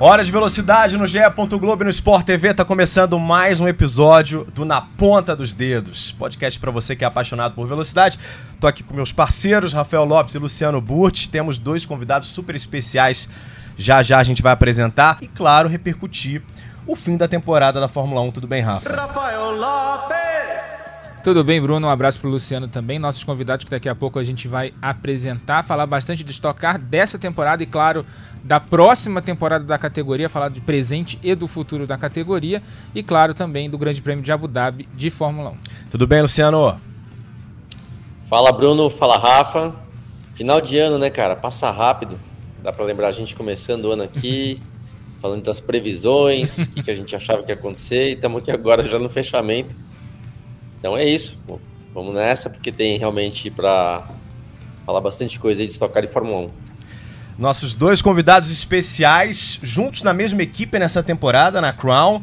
Hora de velocidade no GE. Globo e no Sport TV. Tá começando mais um episódio do Na Ponta dos Dedos. Podcast para você que é apaixonado por velocidade. Tô aqui com meus parceiros, Rafael Lopes e Luciano Burti. Temos dois convidados super especiais. Já já a gente vai apresentar e, claro, repercutir o fim da temporada da Fórmula 1. Tudo bem, Rafa? Rafael Lopes! Tudo bem, Bruno? Um abraço pro Luciano também. Nossos convidados que daqui a pouco a gente vai apresentar, falar bastante de estocar dessa temporada e, claro, da próxima temporada da categoria, falar de presente e do futuro da categoria e, claro, também do Grande Prêmio de Abu Dhabi de Fórmula 1. Tudo bem, Luciano? Fala, Bruno. Fala, Rafa. Final de ano, né, cara? Passa rápido. Dá para lembrar a gente começando o ano aqui, falando das previsões, o que, que a gente achava que ia acontecer, e estamos aqui agora já no fechamento. Então é isso. Vamos nessa, porque tem realmente para falar bastante coisa aí de estocar de Fórmula 1. Nossos dois convidados especiais, juntos na mesma equipe nessa temporada, na Crown.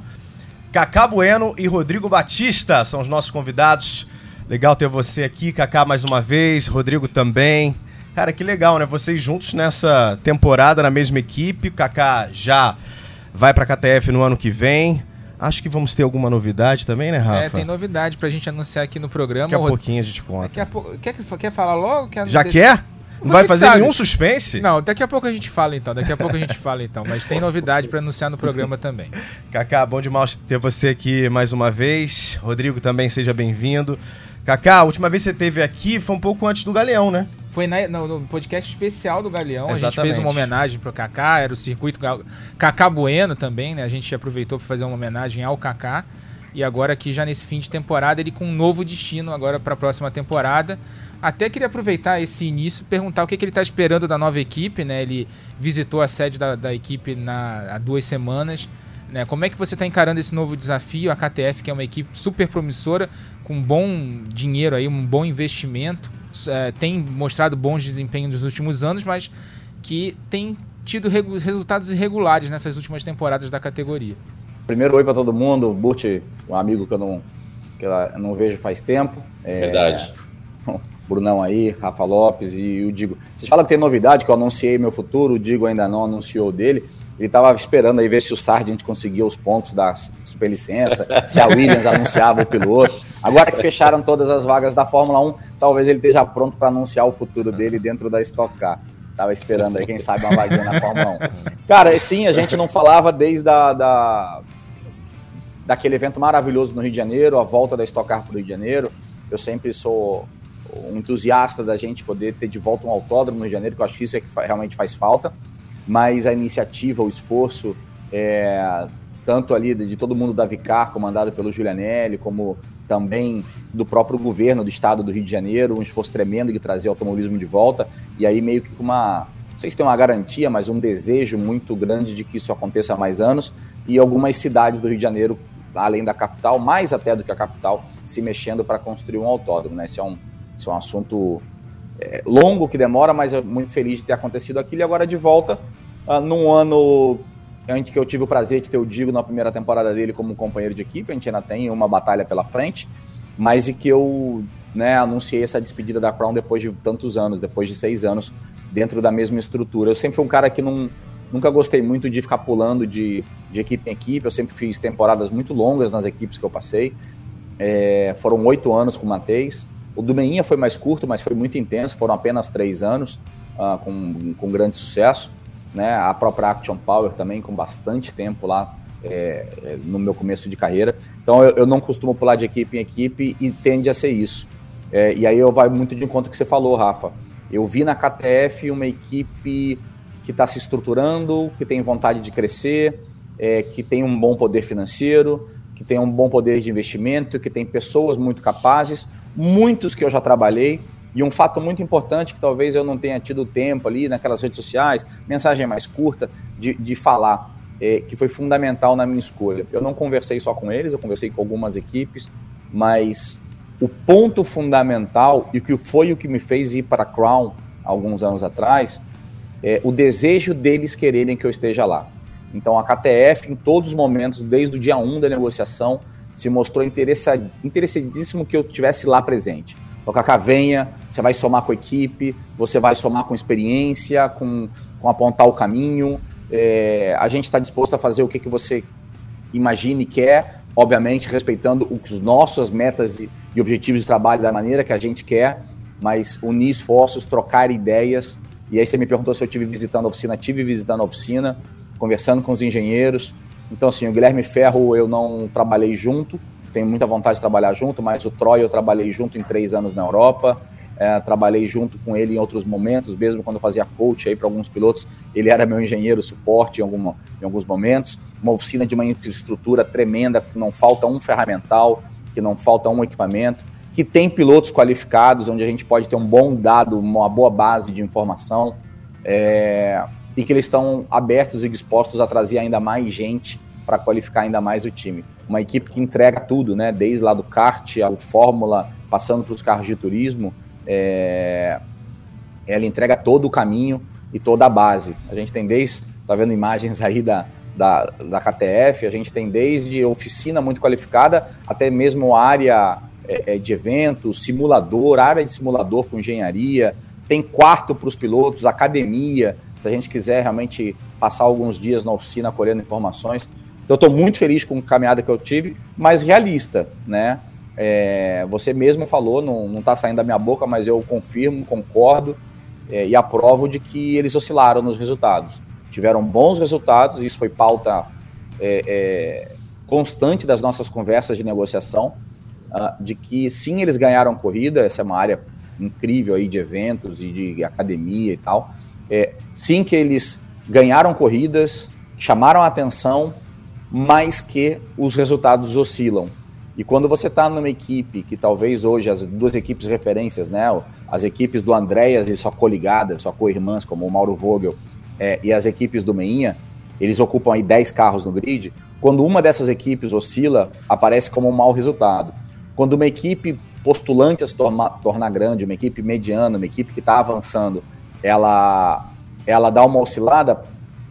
Cacá Bueno e Rodrigo Batista são os nossos convidados. Legal ter você aqui, Cacá, mais uma vez, Rodrigo também. Cara, que legal, né? Vocês juntos nessa temporada na mesma equipe. O Kaká já vai para a KTF no ano que vem. Acho que vamos ter alguma novidade também, né, Rafa? É, tem novidade pra gente anunciar aqui no programa. Daqui a pouquinho a gente conta. Daqui a pouco... quer, quer falar logo? Quer já quer? Não vai fazer sabe. nenhum suspense? Não, daqui a pouco a gente fala então. Daqui a pouco a gente fala então. Mas tem novidade para anunciar no programa também. Kaká, bom demais ter você aqui mais uma vez. Rodrigo também seja bem-vindo. Kaká, a última vez que você esteve aqui foi um pouco antes do Galeão, né? Foi na, no, no, podcast especial do Galeão. Exatamente. A gente fez uma homenagem pro Kaká, era o circuito Kaká Bueno também, né? A gente aproveitou para fazer uma homenagem ao Kaká. E agora aqui já nesse fim de temporada, ele com um novo destino agora para a próxima temporada. Até queria aproveitar esse início e perguntar o que, que ele está esperando da nova equipe, né? Ele visitou a sede da, da equipe na, há duas semanas. Né? Como é que você está encarando esse novo desafio? A KTF, que é uma equipe super promissora, com bom dinheiro aí, um bom investimento, é, tem mostrado bons desempenhos nos últimos anos, mas que tem tido resultados irregulares nessas últimas temporadas da categoria. Primeiro, oi para todo mundo. Burt, um amigo que eu não, que eu não vejo faz tempo. É, Verdade. Brunão aí, Rafa Lopes e o Digo. Vocês falam que tem novidade, que eu anunciei meu futuro, o Digo ainda não anunciou dele. Ele estava esperando aí ver se o Sargent conseguia os pontos da superlicença, se a Williams anunciava o piloto. Agora que fecharam todas as vagas da Fórmula 1, talvez ele esteja pronto para anunciar o futuro dele dentro da Stock Car. Tava esperando aí, quem sabe, uma vaguinha na Fórmula 1. Cara, sim, a gente não falava desde a, da, daquele evento maravilhoso no Rio de Janeiro, a volta da Stock Car para o Rio de Janeiro. Eu sempre sou um entusiasta da gente poder ter de volta um autódromo no Rio de Janeiro, que eu acho que isso é que realmente faz falta. Mas a iniciativa, o esforço, é, tanto ali de todo mundo da Vicar, comandado pelo Giulianelli, como também do próprio governo do estado do Rio de Janeiro, um esforço tremendo de trazer o automobilismo de volta, e aí meio que com uma, não sei se tem uma garantia, mas um desejo muito grande de que isso aconteça há mais anos, e algumas cidades do Rio de Janeiro, além da capital, mais até do que a capital, se mexendo para construir um autódromo, né? Esse é um, esse é um assunto é, longo que demora, mas é muito feliz de ter acontecido aquilo. E agora de volta, uh, num ano em que eu tive o prazer de ter o Digo na primeira temporada dele como companheiro de equipe, a gente ainda tem uma batalha pela frente, mas e que eu né, anunciei essa despedida da Crown depois de tantos anos, depois de seis anos, dentro da mesma estrutura. Eu sempre fui um cara que não, nunca gostei muito de ficar pulando de, de equipe em equipe, eu sempre fiz temporadas muito longas nas equipes que eu passei. É, foram oito anos com o Mateis, o do Meinha foi mais curto, mas foi muito intenso, foram apenas três anos, uh, com, com grande sucesso. Né? A própria Action Power também, com bastante tempo lá é, é, no meu começo de carreira. Então eu, eu, não costumo pular de equipe em equipe e tende a ser isso. É, e aí eu vai muito de encontro que você falou, Rafa. Eu vi na KTF uma equipe que está se estruturando, que tem vontade de crescer, é, que tem um bom poder financeiro, que tem um bom poder de investimento, que tem pessoas muito capazes, muitos que eu já trabalhei, e um fato muito importante que talvez eu não tenha tido tempo ali naquelas redes sociais, mensagem mais curta, de, de falar, é, que foi fundamental na minha escolha. Eu não conversei só com eles, eu conversei com algumas equipes, mas o ponto fundamental e que foi o que me fez ir para a Crown alguns anos atrás, é, o desejo deles quererem que eu esteja lá. Então a KTF, em todos os momentos, desde o dia 1 da negociação, se mostrou interessadíssimo que eu estivesse lá presente. O Kaká venha, você vai somar com a equipe, você vai somar com experiência, com, com apontar o caminho. É, a gente está disposto a fazer o que, que você imagine e quer, obviamente respeitando os nossas metas e, e objetivos de trabalho da maneira que a gente quer, mas unir esforços, trocar ideias. E aí você me perguntou se eu tive visitando a oficina, tive visitando a oficina, conversando com os engenheiros. Então, assim, o Guilherme Ferro eu não trabalhei junto, tenho muita vontade de trabalhar junto, mas o Troy eu trabalhei junto em três anos na Europa. É, trabalhei junto com ele em outros momentos, mesmo quando eu fazia coach aí para alguns pilotos, ele era meu engenheiro suporte em, alguma, em alguns momentos. Uma oficina de uma infraestrutura tremenda, que não falta um ferramental, que não falta um equipamento, que tem pilotos qualificados, onde a gente pode ter um bom dado, uma boa base de informação, é, e que eles estão abertos e dispostos a trazer ainda mais gente para qualificar ainda mais o time. Uma equipe que entrega tudo, né? Desde lá do kart, ao Fórmula, passando para os carros de turismo, é... ela entrega todo o caminho e toda a base. A gente tem desde, tá vendo imagens aí da, da, da KTF, a gente tem desde oficina muito qualificada até mesmo área é, de eventos, simulador, área de simulador com engenharia, tem quarto para os pilotos, academia, se a gente quiser realmente passar alguns dias na oficina colhendo informações. Então, eu estou muito feliz com a caminhada que eu tive, mas realista, né? É, você mesmo falou, não está saindo da minha boca, mas eu confirmo, concordo é, e aprovo de que eles oscilaram nos resultados. Tiveram bons resultados, isso foi pauta é, é constante das nossas conversas de negociação, uh, de que sim, eles ganharam corrida, essa é uma área incrível aí de eventos e de academia e tal. É, sim que eles ganharam corridas, chamaram a atenção, mas que os resultados oscilam. E quando você está numa equipe que talvez hoje as duas equipes referências, né, as equipes do Andréas e sua coligada, sua co-irmãs, como o Mauro Vogel, é, e as equipes do Meinha, eles ocupam aí 10 carros no grid. Quando uma dessas equipes oscila, aparece como um mau resultado. Quando uma equipe postulante a se torna, tornar grande, uma equipe mediana, uma equipe que está avançando, ela, ela dá uma oscilada,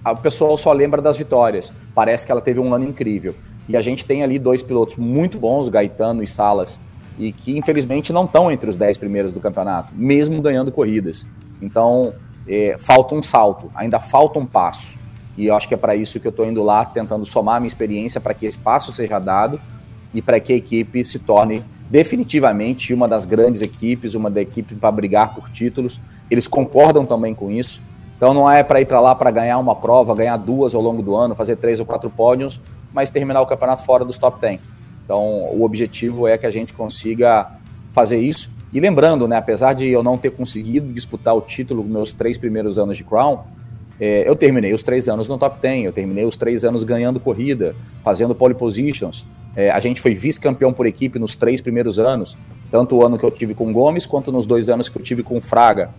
o pessoal só lembra das vitórias. Parece que ela teve um ano incrível. E a gente tem ali dois pilotos muito bons, Gaetano e Salas, e que infelizmente não estão entre os dez primeiros do campeonato, mesmo ganhando corridas. Então, é, falta um salto, ainda falta um passo. E eu acho que é para isso que eu estou indo lá, tentando somar minha experiência para que esse passo seja dado e para que a equipe se torne definitivamente uma das grandes equipes, uma da equipe para brigar por títulos. Eles concordam também com isso. Então não é para ir para lá para ganhar uma prova, ganhar duas ao longo do ano, fazer três ou quatro pódios, mas terminar o campeonato fora dos top 10. Então o objetivo é que a gente consiga fazer isso. E lembrando, né, apesar de eu não ter conseguido disputar o título nos meus três primeiros anos de Crown, é, eu terminei os três anos no top 10, eu terminei os três anos ganhando corrida, fazendo pole positions. É, a gente foi vice-campeão por equipe nos três primeiros anos, tanto o ano que eu tive com Gomes quanto nos dois anos que eu tive com Fraga.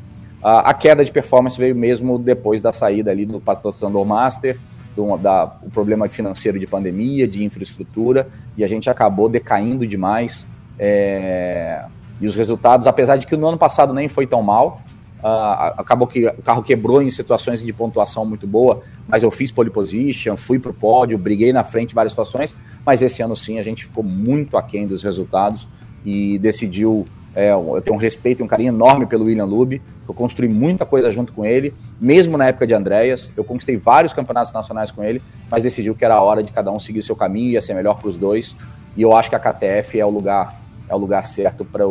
A, a queda de performance veio mesmo depois da saída ali do patrocinador Master, do da, o problema financeiro de pandemia, de infraestrutura, e a gente acabou decaindo demais. É, e os resultados, apesar de que no ano passado nem foi tão mal, Uh, acabou que o carro quebrou em situações de pontuação muito boa, mas eu fiz pole position, fui para o pódio, briguei na frente em várias situações, mas esse ano sim a gente ficou muito aquém dos resultados e decidiu. É, eu tenho um respeito e um carinho enorme pelo William Lube, eu construí muita coisa junto com ele, mesmo na época de Andréas, eu conquistei vários campeonatos nacionais com ele, mas decidiu que era a hora de cada um seguir seu caminho, ia ser melhor para os dois, e eu acho que a KTF é o lugar, é o lugar certo para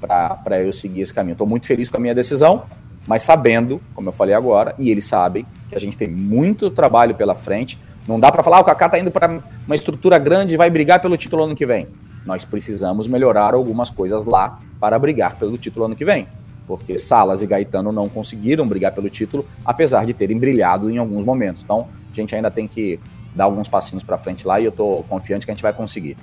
para eu seguir esse caminho. Estou muito feliz com a minha decisão, mas sabendo, como eu falei agora, e eles sabem, que a gente tem muito trabalho pela frente. Não dá para falar, ah, o Kaká está indo para uma estrutura grande e vai brigar pelo título ano que vem. Nós precisamos melhorar algumas coisas lá para brigar pelo título ano que vem. Porque Salas e Gaetano não conseguiram brigar pelo título, apesar de terem brilhado em alguns momentos. Então, a gente ainda tem que dar alguns passinhos para frente lá e eu estou confiante que a gente vai conseguir.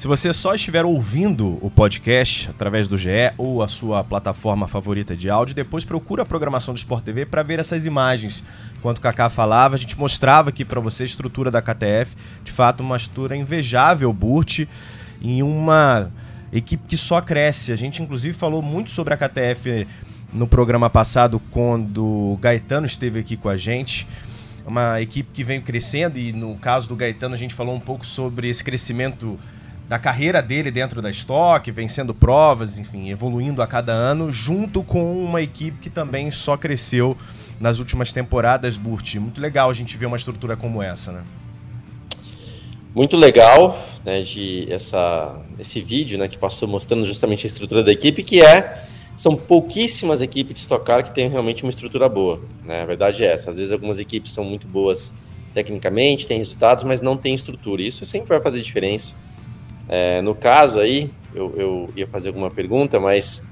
Se você só estiver ouvindo o podcast através do GE ou a sua plataforma favorita de áudio, depois procura a programação do Sport TV para ver essas imagens. Enquanto o Kaká falava, a gente mostrava aqui para você a estrutura da KTF, de fato uma estrutura invejável, Burt, em uma equipe que só cresce. A gente inclusive falou muito sobre a KTF no programa passado quando o Gaetano esteve aqui com a gente. Uma equipe que vem crescendo e no caso do Gaetano a gente falou um pouco sobre esse crescimento da carreira dele dentro da Stock, vencendo provas, enfim, evoluindo a cada ano, junto com uma equipe que também só cresceu nas últimas temporadas, Burt. Muito legal a gente ver uma estrutura como essa, né? Muito legal, né, de essa, esse vídeo, né, que passou mostrando justamente a estrutura da equipe, que é são pouquíssimas equipes de Stock Car que têm realmente uma estrutura boa. Né? A verdade é essa. Às vezes algumas equipes são muito boas tecnicamente, têm resultados, mas não têm estrutura. Isso sempre vai fazer diferença. É, no caso aí, eu, eu, ia fazer alguma pergunta, mas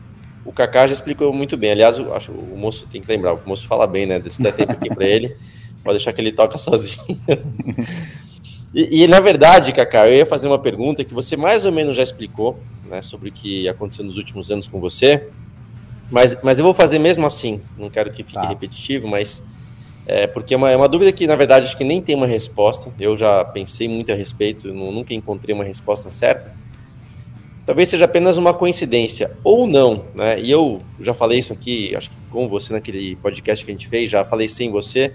o Kaká já explicou muito bem. Aliás, eu acho o moço tem que lembrar, o moço fala bem, né? Desse tempo aqui para ele, pode deixar que ele toca sozinho. e, e, na verdade, Kaká, eu ia fazer uma pergunta que você mais ou menos já explicou, né, sobre o que aconteceu nos últimos anos com você. Mas, mas eu vou fazer mesmo assim. Não quero que fique tá. repetitivo, mas é, porque é uma, é uma dúvida que, na verdade, acho que nem tem uma resposta. Eu já pensei muito a respeito, nunca encontrei uma resposta certa. Talvez seja apenas uma coincidência, ou não, né? E eu já falei isso aqui, acho que com você naquele podcast que a gente fez, já falei sem você,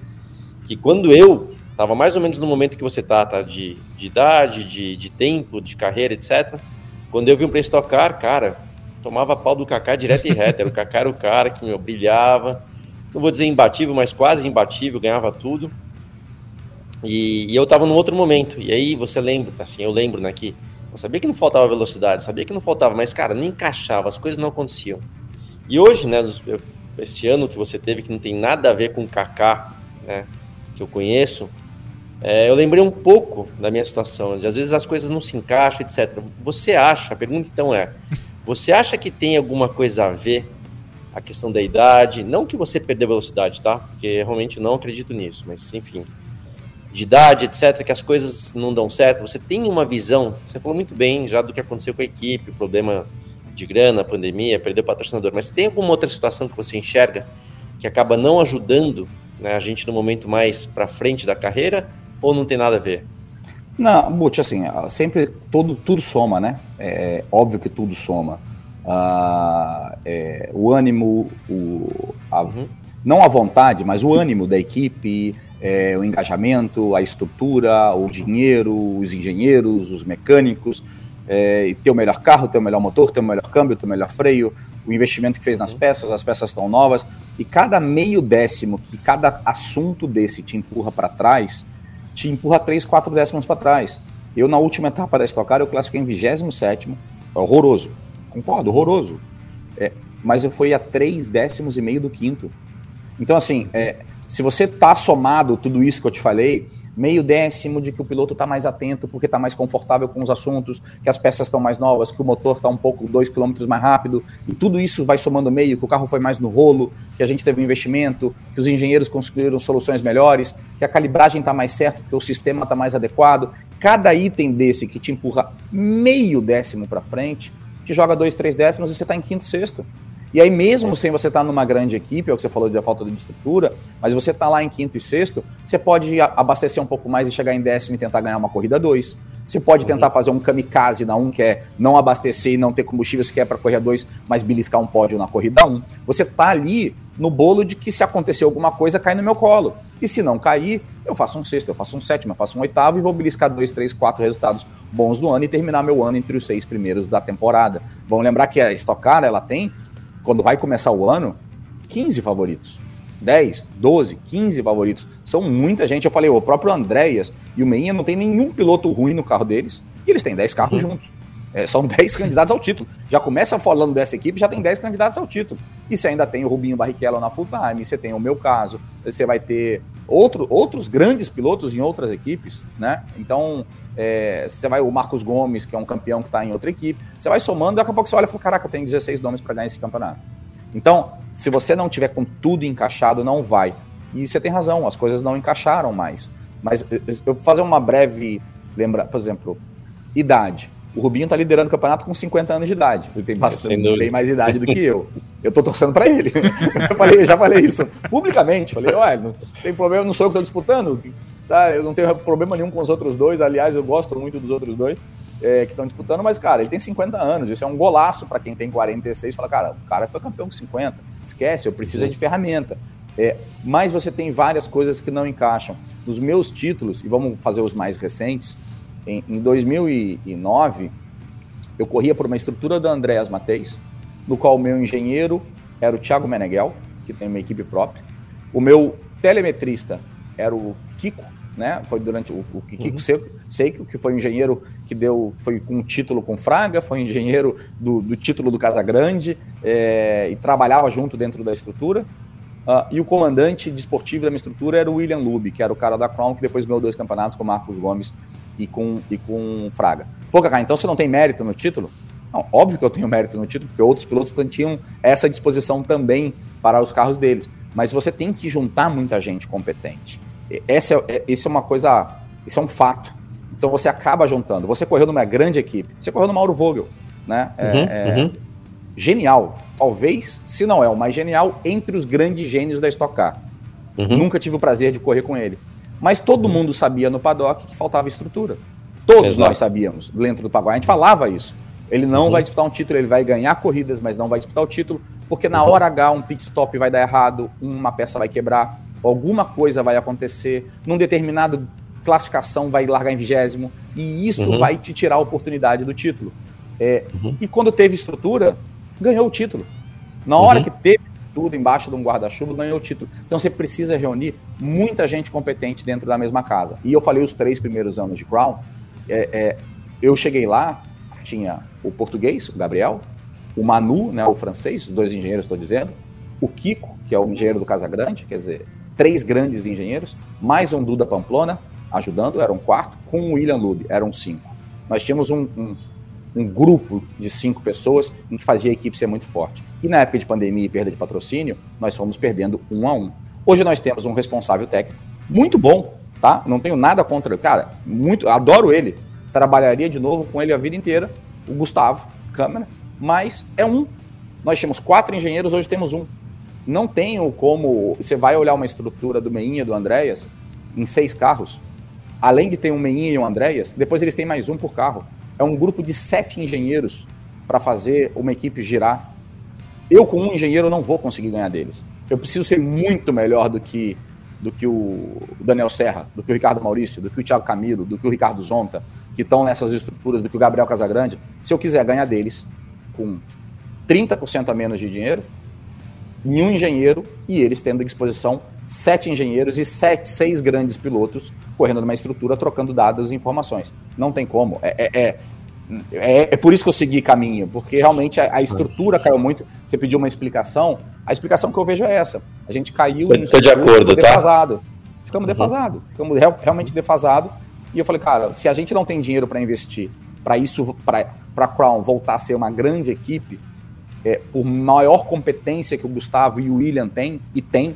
que quando eu estava mais ou menos no momento que você tá, tá? De, de idade, de, de tempo, de carreira, etc. Quando eu vim para estocar, cara, tomava pau do Kaká direto e reto. Era o Kaká era o cara que me brilhava não vou dizer imbatível, mas quase imbatível, ganhava tudo. E, e eu estava num outro momento. E aí você lembra, assim, eu lembro, né, que eu sabia que não faltava velocidade, sabia que não faltava, mas, cara, não encaixava, as coisas não aconteciam. E hoje, né, esse ano que você teve, que não tem nada a ver com o Kaká, né, que eu conheço, é, eu lembrei um pouco da minha situação, de às vezes as coisas não se encaixam, etc. Você acha, a pergunta então é, você acha que tem alguma coisa a ver a questão da idade, não que você perdeu velocidade, tá? Porque realmente não acredito nisso, mas enfim, de idade, etc, que as coisas não dão certo, você tem uma visão, você falou muito bem já do que aconteceu com a equipe, o problema de grana, pandemia, perdeu patrocinador, mas tem alguma outra situação que você enxerga que acaba não ajudando né, a gente no momento mais para frente da carreira ou não tem nada a ver? Não, Butch, assim, sempre tudo, tudo soma, né? É óbvio que tudo soma é, o ânimo, o, a, uhum. não a vontade, mas o ânimo da equipe, é, o engajamento, a estrutura, o dinheiro, os engenheiros, os mecânicos, é, ter o melhor carro, ter o melhor motor, ter o melhor câmbio, ter o melhor freio, o investimento que fez nas uhum. peças, as peças estão novas, e cada meio décimo que cada assunto desse te empurra para trás, te empurra três, quatro décimos para trás. Eu, na última etapa da Stock Car, eu classifiquei em 27 horroroso. Concordo, horroroso. É, mas eu fui a três décimos e meio do quinto. Então, assim, é, se você tá somado tudo isso que eu te falei, meio décimo de que o piloto está mais atento porque está mais confortável com os assuntos, que as peças estão mais novas, que o motor está um pouco, dois quilômetros mais rápido, e tudo isso vai somando meio, que o carro foi mais no rolo, que a gente teve um investimento, que os engenheiros construíram soluções melhores, que a calibragem está mais certa, que o sistema está mais adequado. Cada item desse que te empurra meio décimo para frente, te joga dois, três décimos e você está em quinto, sexto. E aí, mesmo sem você estar tá numa grande equipe, é o que você falou da falta de estrutura, mas você está lá em quinto e sexto, você pode abastecer um pouco mais e chegar em décimo e tentar ganhar uma corrida dois. Você pode tentar fazer um kamikaze na um, que é não abastecer e não ter combustível que é para correr dois, mas beliscar um pódio na corrida um. Você está ali no bolo de que se acontecer alguma coisa, cai no meu colo. E se não cair, eu faço um sexto, eu faço um sétimo, eu faço um oitavo e vou beliscar dois, três, quatro resultados bons do ano e terminar meu ano entre os seis primeiros da temporada. Vamos lembrar que a Stock Car, ela tem, quando vai começar o ano, 15 favoritos. 10, 12, 15 favoritos. São muita gente. Eu falei, o próprio Andréas e o Meinha não tem nenhum piloto ruim no carro deles. E eles têm 10 carros uhum. juntos. É, são 10 candidatos ao título. Já começa falando dessa equipe, já tem 10 candidatos ao título. E você ainda tem o Rubinho Barrichello na full time, você tem o meu caso, você vai ter outro, outros grandes pilotos em outras equipes, né? Então, é, você vai o Marcos Gomes, que é um campeão que está em outra equipe, você vai somando, daqui a pouco você olha e fala: caraca, eu tenho 16 nomes para ganhar esse campeonato. Então, se você não tiver com tudo encaixado, não vai. E você tem razão, as coisas não encaixaram mais. Mas eu vou fazer uma breve lembra, por exemplo, idade. O Rubinho tá liderando o campeonato com 50 anos de idade. Ele tem bastante, tem mais idade do que eu. Eu tô torcendo para ele. eu falei, já falei isso publicamente. Falei, olha, não tem problema, não sou eu que tô disputando. Tá? Eu não tenho problema nenhum com os outros dois. Aliás, eu gosto muito dos outros dois é, que estão disputando, mas, cara, ele tem 50 anos. Isso é um golaço para quem tem 46. Fala, cara, o cara foi campeão com 50. Esquece, eu preciso é de ferramenta. É, mas você tem várias coisas que não encaixam. Nos meus títulos, e vamos fazer os mais recentes, em, em 2009, eu corria por uma estrutura do Andréas Mateis, no qual o meu engenheiro era o Thiago Meneghel, que tem uma equipe própria. O meu telemetrista era o Kiko, né? Foi durante o, o Kiko uhum. Seco, Seiko, que foi um engenheiro que deu, foi com um título com Fraga, foi um engenheiro do, do título do Casagrande é, e trabalhava junto dentro da estrutura. Uh, e o comandante desportivo de da minha estrutura era o William Lube, que era o cara da Crown, que depois ganhou dois campeonatos com Marcos Gomes e com, e com Fraga. Pô, Cacá, então você não tem mérito no título? Não, óbvio que eu tenho mérito no título, porque outros pilotos tinham essa disposição também para os carros deles. Mas você tem que juntar muita gente competente. Essa é, é, esse é uma coisa, isso é um fato. Então você acaba juntando. Você correu numa grande equipe, você correu no Mauro Vogel, né? É, uhum, é uhum. Genial. Talvez, se não é o mais genial, entre os grandes gênios da Stock Car. Uhum. Nunca tive o prazer de correr com ele. Mas todo uhum. mundo sabia no paddock que faltava estrutura. Todos Exato. nós sabíamos dentro do paddock. A gente falava isso. Ele não uhum. vai disputar um título, ele vai ganhar corridas, mas não vai disputar o título, porque na hora H um pit stop vai dar errado, uma peça vai quebrar, alguma coisa vai acontecer, num determinado classificação vai largar em vigésimo, e isso uhum. vai te tirar a oportunidade do título. É, uhum. E quando teve estrutura, ganhou o título. Na hora uhum. que teve tudo embaixo de um guarda-chuva, ganhou o título. Então você precisa reunir muita gente competente dentro da mesma casa. E eu falei os três primeiros anos de Crown, é, é, eu cheguei lá, tinha o português, o Gabriel, o Manu, né, o francês, os dois engenheiros estou dizendo, o Kiko, que é o engenheiro do Casa Grande, quer dizer, três grandes engenheiros, mais um Duda Pamplona ajudando, era um quarto, com o William Lube, eram cinco. Nós tínhamos um, um, um, grupo de cinco pessoas em que fazia a equipe ser muito forte. E na época de pandemia e perda de patrocínio, nós fomos perdendo um a um. Hoje nós temos um responsável técnico muito bom, tá? Não tenho nada contra, cara, muito, adoro ele. Trabalharia de novo com ele a vida inteira, o Gustavo Câmara, mas é um. Nós tínhamos quatro engenheiros, hoje temos um não tenho como. Você vai olhar uma estrutura do Meinha do Andréas em seis carros. Além de ter um Meinha e um Andréas, depois eles têm mais um por carro. É um grupo de sete engenheiros para fazer uma equipe girar. Eu, com um engenheiro, não vou conseguir ganhar deles. Eu preciso ser muito melhor do que do que o Daniel Serra, do que o Ricardo Maurício, do que o Thiago Camilo, do que o Ricardo Zonta, que estão nessas estruturas, do que o Gabriel Casagrande. Se eu quiser ganhar deles com 30% a menos de dinheiro, nenhum engenheiro e eles tendo à disposição sete engenheiros e sete, seis grandes pilotos correndo numa estrutura, trocando dados e informações. Não tem como. É, é, é, é, é por isso que eu segui caminho, porque realmente a, a, estrutura caiu muito. Você pediu uma explicação, a explicação que eu vejo é essa. A gente caiu Estou de acordo, tá? defasado. Ficamos uhum. defasados. Ficamos real, realmente defasados. E eu falei, cara, se a gente não tem dinheiro para investir, para isso, para a Crown voltar a ser uma grande equipe, é, por maior competência que o Gustavo e o William têm, e tem,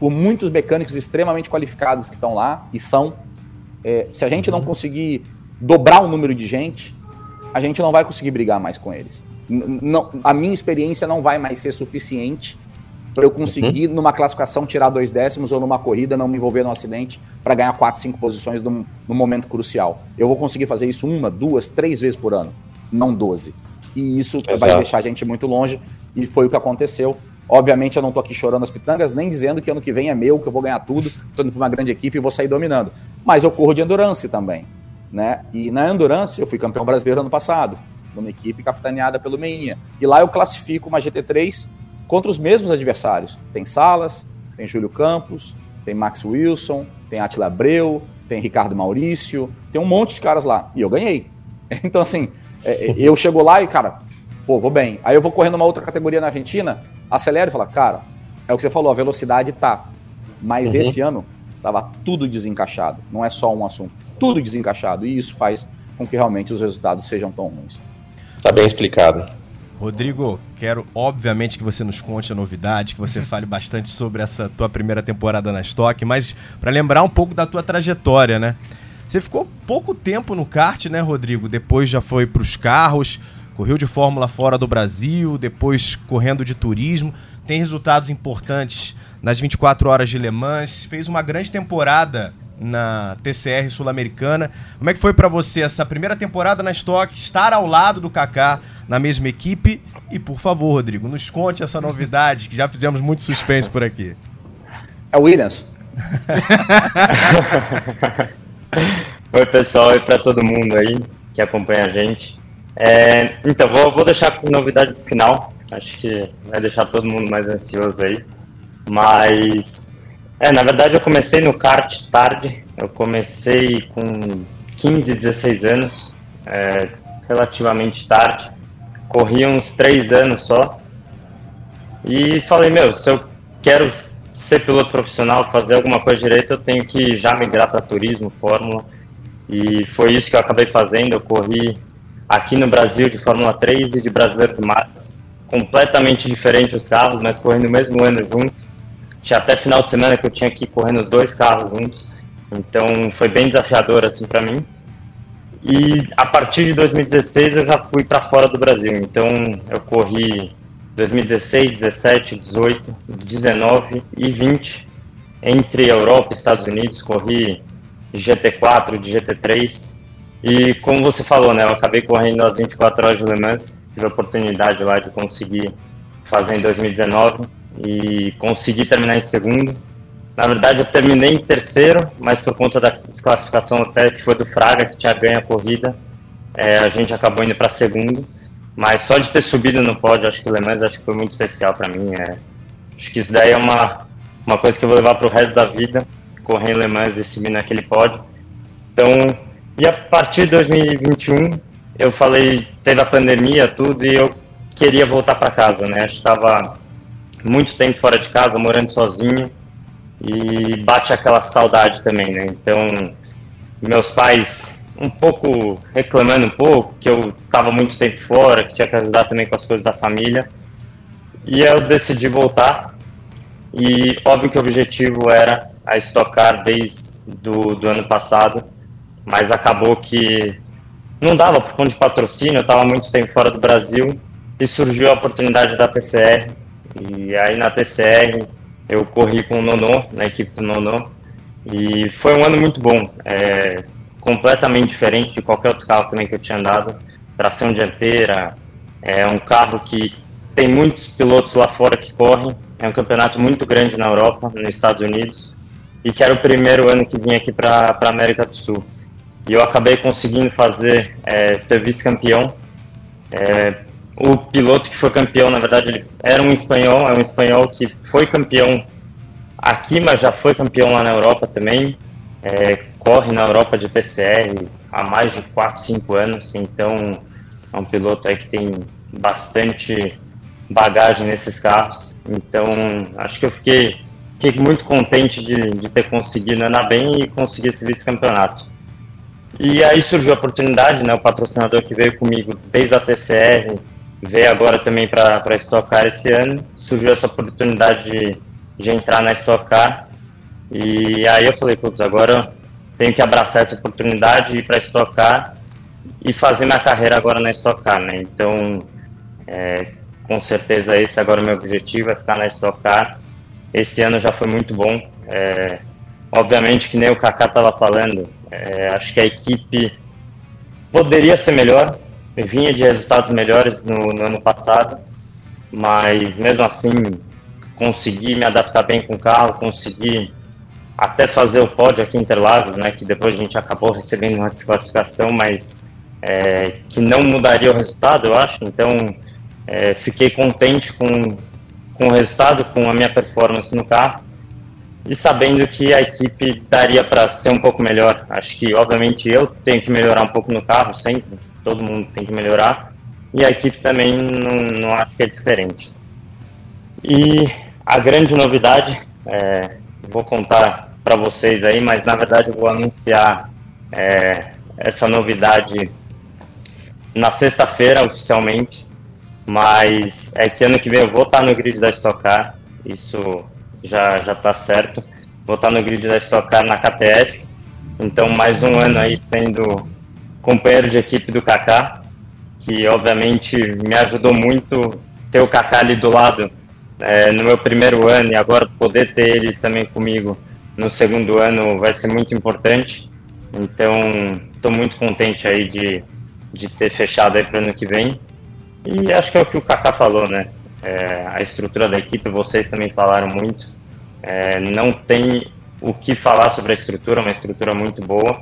por muitos mecânicos extremamente qualificados que estão lá, e são, é, se a gente não conseguir dobrar o número de gente, a gente não vai conseguir brigar mais com eles. N não, a minha experiência não vai mais ser suficiente para eu conseguir, uhum. numa classificação, tirar dois décimos ou numa corrida não me envolver num acidente para ganhar quatro, cinco posições num, num momento crucial. Eu vou conseguir fazer isso uma, duas, três vezes por ano, não doze e isso Exato. vai deixar a gente muito longe, e foi o que aconteceu. Obviamente eu não tô aqui chorando as pitangas, nem dizendo que ano que vem é meu, que eu vou ganhar tudo, tô indo para uma grande equipe e vou sair dominando. Mas eu corro de endurance também, né? E na endurance eu fui campeão brasileiro ano passado, numa equipe capitaneada pelo Meinha. E lá eu classifico uma GT3 contra os mesmos adversários. Tem Salas, tem Júlio Campos, tem Max Wilson, tem Atila Abreu, tem Ricardo Maurício, tem um monte de caras lá. E eu ganhei. Então, assim, é, é, eu chego lá e, cara, pô, vou bem. Aí eu vou correndo uma outra categoria na Argentina, acelero e falo, cara, é o que você falou, a velocidade tá. Mas uhum. esse ano tava tudo desencaixado. Não é só um assunto. Tudo desencaixado. E isso faz com que realmente os resultados sejam tão ruins. Tá bem explicado. Rodrigo, quero obviamente que você nos conte a novidade, que você fale bastante sobre essa tua primeira temporada na Stock, mas para lembrar um pouco da tua trajetória, né? Você ficou pouco tempo no kart, né, Rodrigo? Depois já foi para os carros, correu de Fórmula fora do Brasil, depois correndo de turismo. Tem resultados importantes nas 24 horas de Le Mans. Fez uma grande temporada na TCR Sul-Americana. Como é que foi para você essa primeira temporada na Stock, estar ao lado do Kaká na mesma equipe? E por favor, Rodrigo, nos conte essa novidade que já fizemos muito suspense por aqui. É o Williams. Oi, pessoal, e para todo mundo aí que acompanha a gente. É, então, vou, vou deixar com novidade pro final. Acho que vai deixar todo mundo mais ansioso aí. Mas, é, na verdade, eu comecei no kart tarde. Eu comecei com 15, 16 anos, é, relativamente tarde. Corri uns 3 anos só. E falei, meu, se eu quero ser piloto profissional, fazer alguma coisa direito, eu tenho que já migrar para turismo, Fórmula. E foi isso que eu acabei fazendo. Eu corri aqui no Brasil de Fórmula 3 e de Brasileiro de Marcas. Completamente diferente os carros, mas correndo no mesmo ano junto. Tinha até final de semana que eu tinha que ir correndo os dois carros juntos. Então foi bem desafiador assim para mim. E a partir de 2016 eu já fui para fora do Brasil. Então eu corri 2016, 17, 18, 19 e 20 entre Europa e Estados Unidos. Corri de GT4, de GT3. E como você falou, né, eu acabei correndo as 24 horas de Le Mans, tive a oportunidade lá de conseguir fazer em 2019 e consegui terminar em segundo. Na verdade, eu terminei em terceiro, mas por conta da desclassificação até que foi do Fraga, que tinha ganho a corrida, é, a gente acabou indo para segundo. Mas só de ter subido no pódio, acho que Le Mans acho que foi muito especial para mim. É, acho que isso daí é uma, uma coisa que eu vou levar para o resto da vida correr em Le Mans e subir naquele pódio. Então, e a partir de 2021, eu falei, teve a pandemia, tudo, e eu queria voltar para casa, né? Estava muito tempo fora de casa, morando sozinho, e bate aquela saudade também, né? Então, meus pais um pouco reclamando um pouco, que eu estava muito tempo fora, que tinha que ajudar também com as coisas da família. E eu decidi voltar. E óbvio que o objetivo era a estocar desde do, do ano passado, mas acabou que não dava por conta de patrocínio, eu estava muito tempo fora do Brasil e surgiu a oportunidade da TCR. E aí na TCR eu corri com o Nono, na equipe do Nono, e foi um ano muito bom, é, completamente diferente de qualquer outro carro também que eu tinha andado. Tração dianteira, é um carro que tem muitos pilotos lá fora que correm, é um campeonato muito grande na Europa, nos Estados Unidos, e que era o primeiro ano que vim aqui para a América do Sul. E eu acabei conseguindo fazer é, ser vice-campeão. É, o piloto que foi campeão, na verdade, ele era um espanhol, é um espanhol que foi campeão aqui, mas já foi campeão lá na Europa também. É, corre na Europa de PCR há mais de 4, 5 anos, então é um piloto aí que tem bastante bagagem nesses carros. Então, acho que eu fiquei fiquei muito contente de, de ter conseguido andar bem e conseguir esse vice-campeonato. E aí surgiu a oportunidade, né, o patrocinador que veio comigo desde a TCR, veio agora também para Stock Car esse ano, surgiu essa oportunidade de, de entrar na Stock Car. E aí eu falei, putz, agora tenho que abraçar essa oportunidade, ir para Stock Car e fazer minha carreira agora na Stock Car, né? Então, é, com certeza esse agora é o meu objetivo, é ficar na Stock Car esse ano já foi muito bom. É, obviamente que nem o Kaká estava falando, é, acho que a equipe poderia ser melhor, vinha de resultados melhores no, no, ano passado, mas mesmo assim consegui me adaptar bem com o carro, consegui até fazer o pódio aqui em Interlagos, né, que depois a gente acabou recebendo uma desclassificação, mas é, que não mudaria o resultado, eu acho. Então é, fiquei contente com, com o resultado, com a minha performance no carro e sabendo que a equipe daria para ser um pouco melhor. Acho que, obviamente, eu tenho que melhorar um pouco no carro, sempre, todo mundo tem que melhorar, e a equipe também não, não acho que é diferente. E a grande novidade, é, vou contar para vocês aí, mas na verdade eu vou anunciar é, essa novidade na sexta-feira oficialmente. Mas é que ano que vem eu vou estar no grid da Stock Car, isso já já está certo. Vou estar no grid da Stock Car na KTF, então mais um ano aí sendo companheiro de equipe do Kaká, que obviamente me ajudou muito ter o Kaká ali do lado é, no meu primeiro ano e agora poder ter ele também comigo no segundo ano vai ser muito importante. Então, estou muito contente aí de, de ter fechado aí para o ano que vem. E acho que é o que o Kaká falou, né? É, a estrutura da equipe, vocês também falaram muito. É, não tem o que falar sobre a estrutura, uma estrutura muito boa,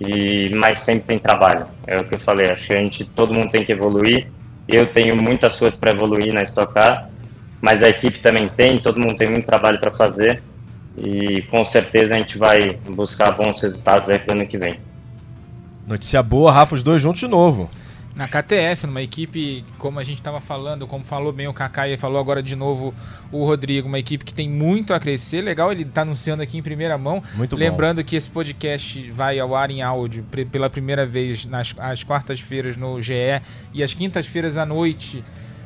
e mas sempre tem trabalho. É o que eu falei. Acho que a gente, todo mundo tem que evoluir. Eu tenho muitas coisas para evoluir na Stock Car, mas a equipe também tem. Todo mundo tem muito trabalho para fazer e com certeza a gente vai buscar bons resultados aí para o ano que vem. Notícia boa, Rafa, os dois juntos de novo. Na KTF, numa equipe, como a gente estava falando, como falou bem o Kaká e falou agora de novo o Rodrigo, uma equipe que tem muito a crescer. Legal ele tá anunciando aqui em primeira mão. Muito Lembrando bom. que esse podcast vai ao ar em áudio pela primeira vez nas às quartas-feiras no GE e às quintas-feiras à noite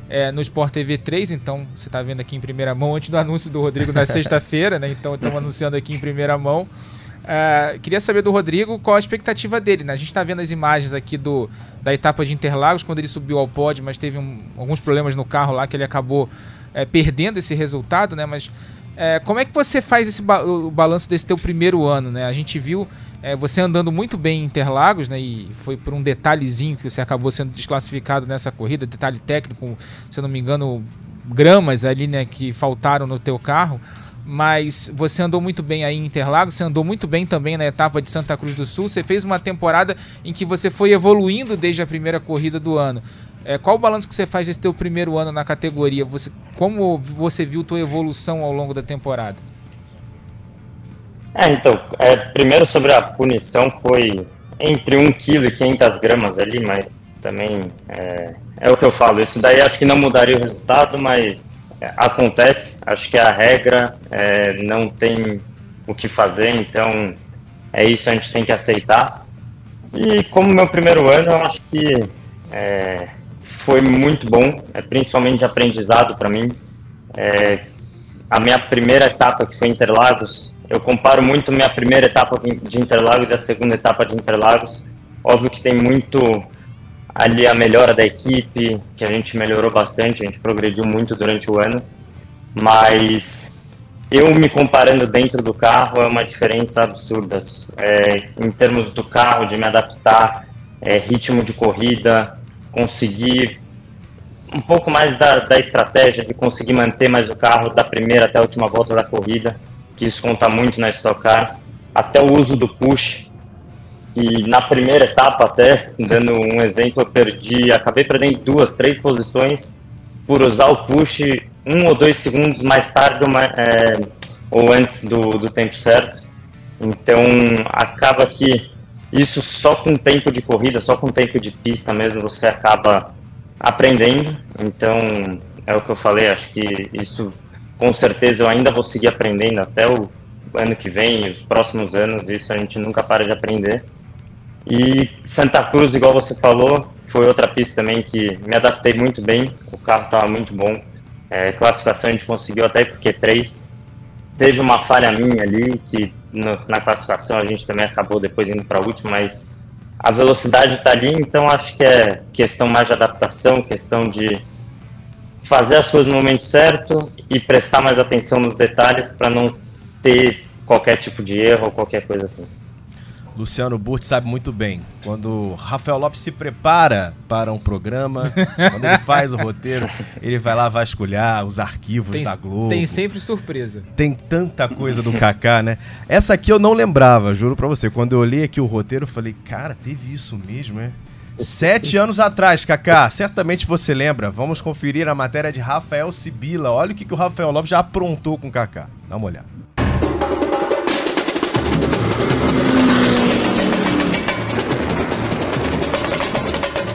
é, no Sport TV 3, então você está vendo aqui em primeira mão, antes do anúncio do Rodrigo na sexta-feira, né? Então estamos anunciando aqui em primeira mão. Uh, queria saber do Rodrigo qual a expectativa dele. Né? A gente está vendo as imagens aqui do, da etapa de Interlagos, quando ele subiu ao pódio, mas teve um, alguns problemas no carro lá que ele acabou é, perdendo esse resultado. Né? Mas é, como é que você faz esse ba o balanço desse teu primeiro ano? Né? A gente viu é, você andando muito bem em Interlagos, né? E foi por um detalhezinho que você acabou sendo desclassificado nessa corrida, detalhe técnico, se eu não me engano, gramas ali, né, que faltaram no teu carro. Mas você andou muito bem aí em Interlagos, você andou muito bem também na etapa de Santa Cruz do Sul. Você fez uma temporada em que você foi evoluindo desde a primeira corrida do ano. É, qual o balanço que você faz desse teu primeiro ano na categoria? Você, como você viu tua evolução ao longo da temporada? É, então, é, primeiro sobre a punição foi entre 1 kg e 500 gramas ali, mas também é, é, o que eu falo. Isso daí acho que não mudaria o resultado, mas é, acontece. Acho que a regra é, não tem o que fazer, então é isso a gente tem que aceitar. E como meu primeiro ano, eu acho que é, foi muito bom, é, principalmente aprendizado para mim. É, a minha primeira etapa, que foi Interlagos, eu comparo muito minha primeira etapa de Interlagos e a segunda etapa de Interlagos. Óbvio que tem muito ali a melhora da equipe, que a gente melhorou bastante, a gente progrediu muito durante o ano, mas eu me comparando dentro do carro é uma diferença absurda. É, em termos do carro, de me adaptar, é, ritmo de corrida, conseguir um pouco mais da, da estratégia, de conseguir manter mais o carro da primeira até a última volta da corrida que isso conta muito na Stock Car, até o uso do push, e na primeira etapa até, dando um exemplo, eu perdi, acabei perdendo duas, três posições por usar o push um ou dois segundos mais tarde ou, mais, é, ou antes do, do tempo certo. Então acaba que isso só com tempo de corrida, só com tempo de pista mesmo você acaba aprendendo. Então é o que eu falei, acho que isso com certeza eu ainda vou seguir aprendendo até o ano que vem, os próximos anos, isso a gente nunca para de aprender. E Santa Cruz, igual você falou, foi outra pista também que me adaptei muito bem, o carro estava muito bom. É, classificação a gente conseguiu até porque três. Teve uma falha minha ali, que no, na classificação a gente também acabou depois indo para a última, mas a velocidade está ali, então acho que é questão mais de adaptação, questão de fazer as coisas no momento certo e prestar mais atenção nos detalhes para não ter qualquer tipo de erro ou qualquer coisa assim. Luciano Burti sabe muito bem. Quando Rafael Lopes se prepara para um programa, quando ele faz o roteiro, ele vai lá vasculhar os arquivos tem, da Globo. Tem sempre surpresa. Tem tanta coisa do Kaká, né? Essa aqui eu não lembrava, juro pra você. Quando eu olhei aqui o roteiro, eu falei, cara, teve isso mesmo, é? Sete anos atrás, Kaká, certamente você lembra. Vamos conferir a matéria de Rafael Sibila. Olha o que, que o Rafael Lopes já aprontou com o Kaká. Dá uma olhada.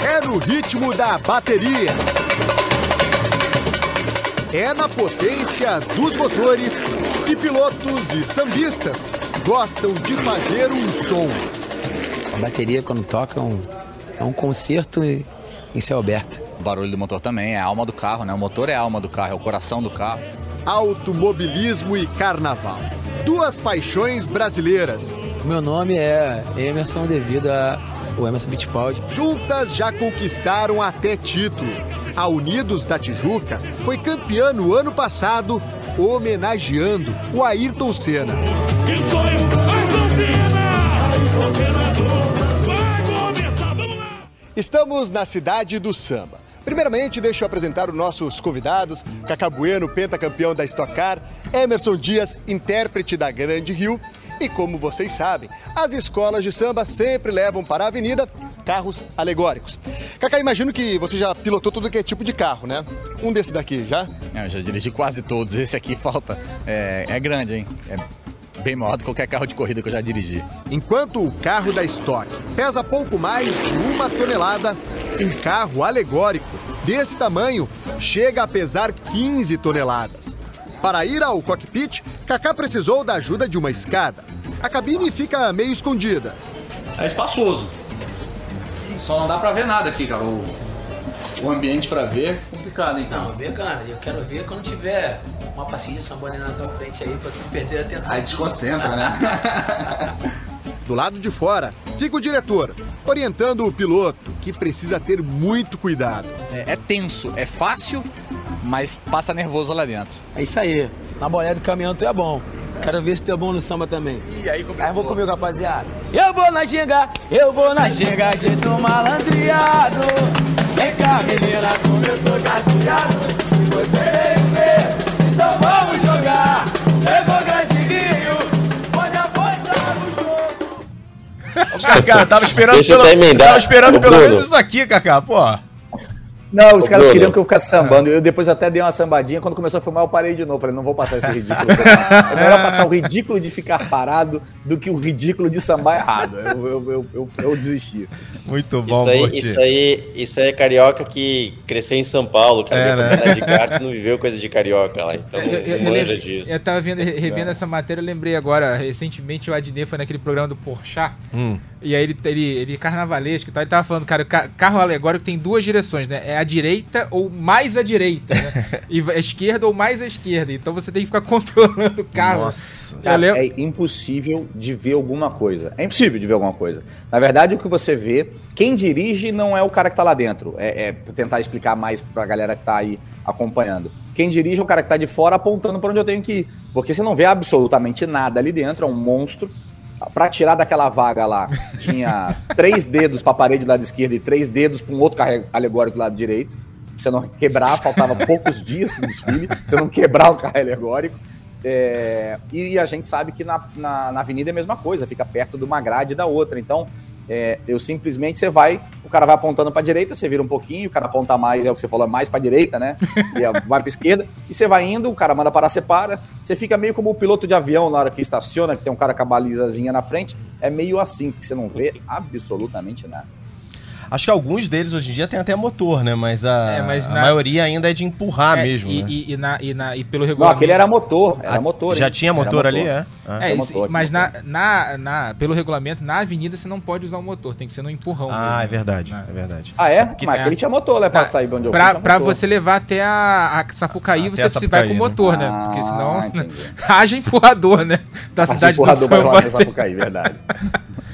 É no ritmo da bateria. É na potência dos motores que pilotos e sambistas gostam de fazer um som. A bateria, quando toca, é um é um concerto em céu aberto. O barulho do motor também é a alma do carro, né? O motor é a alma do carro, é o coração do carro. Automobilismo e carnaval. Duas paixões brasileiras. Meu nome é Emerson devido ao Emerson Fittipaldi. Juntas já conquistaram até título. A Unidos da Tijuca foi campeã no ano passado, homenageando o Ayrton Senna. Que sonho, Estamos na cidade do samba. Primeiramente, deixa eu apresentar os nossos convidados: Cacá Bueno, pentacampeão da Stock Car, Emerson Dias, intérprete da Grande Rio. E como vocês sabem, as escolas de samba sempre levam para a avenida carros alegóricos. Cacá, imagino que você já pilotou tudo que é tipo de carro, né? Um desses daqui, já? É, eu já dirigi quase todos. Esse aqui falta. É, é grande, hein? É bem maior do que qualquer carro de corrida que eu já dirigi. Enquanto o carro da Stock pesa pouco mais de uma tonelada, um carro alegórico desse tamanho chega a pesar 15 toneladas. Para ir ao cockpit, Kaká precisou da ajuda de uma escada. A cabine fica meio escondida. É espaçoso. Só não dá pra ver nada aqui, cara. O, o ambiente pra ver é complicado, hein, cara? Não, ver, cara. Eu quero ver quando tiver uma passinha de sambola na sua frente aí pra tu não perder a atenção. Aí desconcentra, né? Do lado de fora, fica o diretor, orientando o piloto, que precisa ter muito cuidado. É, é tenso, é fácil, mas passa nervoso lá dentro. É isso aí. Na boleia do caminhão tu é bom. Quero ver se tu é bom no samba também. E aí, aí vou comigo, rapaziada. Eu vou na ginga, eu vou na ginga, jeito malandreado. Vem cá, menina, como eu sou gatilhado. Se você ver, então vamos jogar. Chegou grandinho, pode apostar no jogo. Cacá, tava esperando, Deixa pelo, tava esperando Ô, pelo menos isso aqui, Cacá, pô. Não, os Ô, caras Bruno. queriam que eu ficasse sambando. Eu depois até dei uma sambadinha. Quando começou a filmar, eu parei de novo. Falei, não vou passar esse ridículo. É melhor passar o ridículo de ficar parado do que o ridículo de sambar errado. Eu, eu, eu, eu, eu desisti. Muito bom, Isso aí, isso aí, isso aí é carioca que cresceu em São Paulo, cara. É, É, né? de kart não viveu coisa de carioca lá, então Eu, eu, não manja lembro- disso. eu tava vendo, revendo essa matéria, eu lembrei agora, recentemente o Adnet foi naquele programa do Porchat, Hum. e aí ele, ele, ele carnavalesco e tal, ele tava falando, cara, carro alegórico tem duas direções, né? É a direita ou mais a direita, né? e a esquerda ou mais a esquerda, então você tem que ficar controlando o carro. Nossa. Cara, é impossível de ver alguma coisa. É impossível de ver alguma coisa. Na verdade, o que você vê, quem dirige não é o cara que tá lá dentro. É, é tentar explicar mais pra galera que tá aí acompanhando. Quem dirige é o cara que tá de fora apontando pra onde eu tenho que ir. Porque você não vê absolutamente nada ali dentro, é um monstro. Pra tirar daquela vaga lá, tinha três dedos pra parede do lado esquerdo e três dedos pra um outro carro alegórico do lado direito. Pra você não quebrar, faltava poucos dias pro desfile, pra você não quebrar o carro alegórico. É, e a gente sabe que na, na, na avenida é a mesma coisa, fica perto de uma grade da outra. Então, é, eu simplesmente você vai, o cara vai apontando para direita, você vira um pouquinho, o cara aponta mais, é o que você falou, é mais para direita, né? E vai para esquerda, e você vai indo, o cara manda parar, você para. Você fica meio como o piloto de avião na hora que estaciona, que tem um cara com a balizazinha na frente. É meio assim, porque você não vê absolutamente nada. Acho que alguns deles hoje em dia tem até motor, né? Mas a, É, mas a na- maioria ainda é de empurrar É, mesmo, e, né? e, e na, e, na, e pelo Não, regulamento... aquele era motor, era Ah, motor. Já hein? tinha Era motor, ali, é? Ah. É, motor, mas na, na, na, pelo regulamento, na avenida você não pode usar o motor, tem que ser no empurrão. Ah, é mesmo. verdade, Ah. é verdade. Ah, é? Que- Mas é. aquele tinha motor, né? Pra sair de onde eu Pra, fui, pra motor. você levar até a, a Sapucaí, Até você a vai Sapucaí, com né? motor, né? Porque senão Ah, haja empurrador, né? Da cidade do empurrador pra samba. nessa Sapucaí, verdade.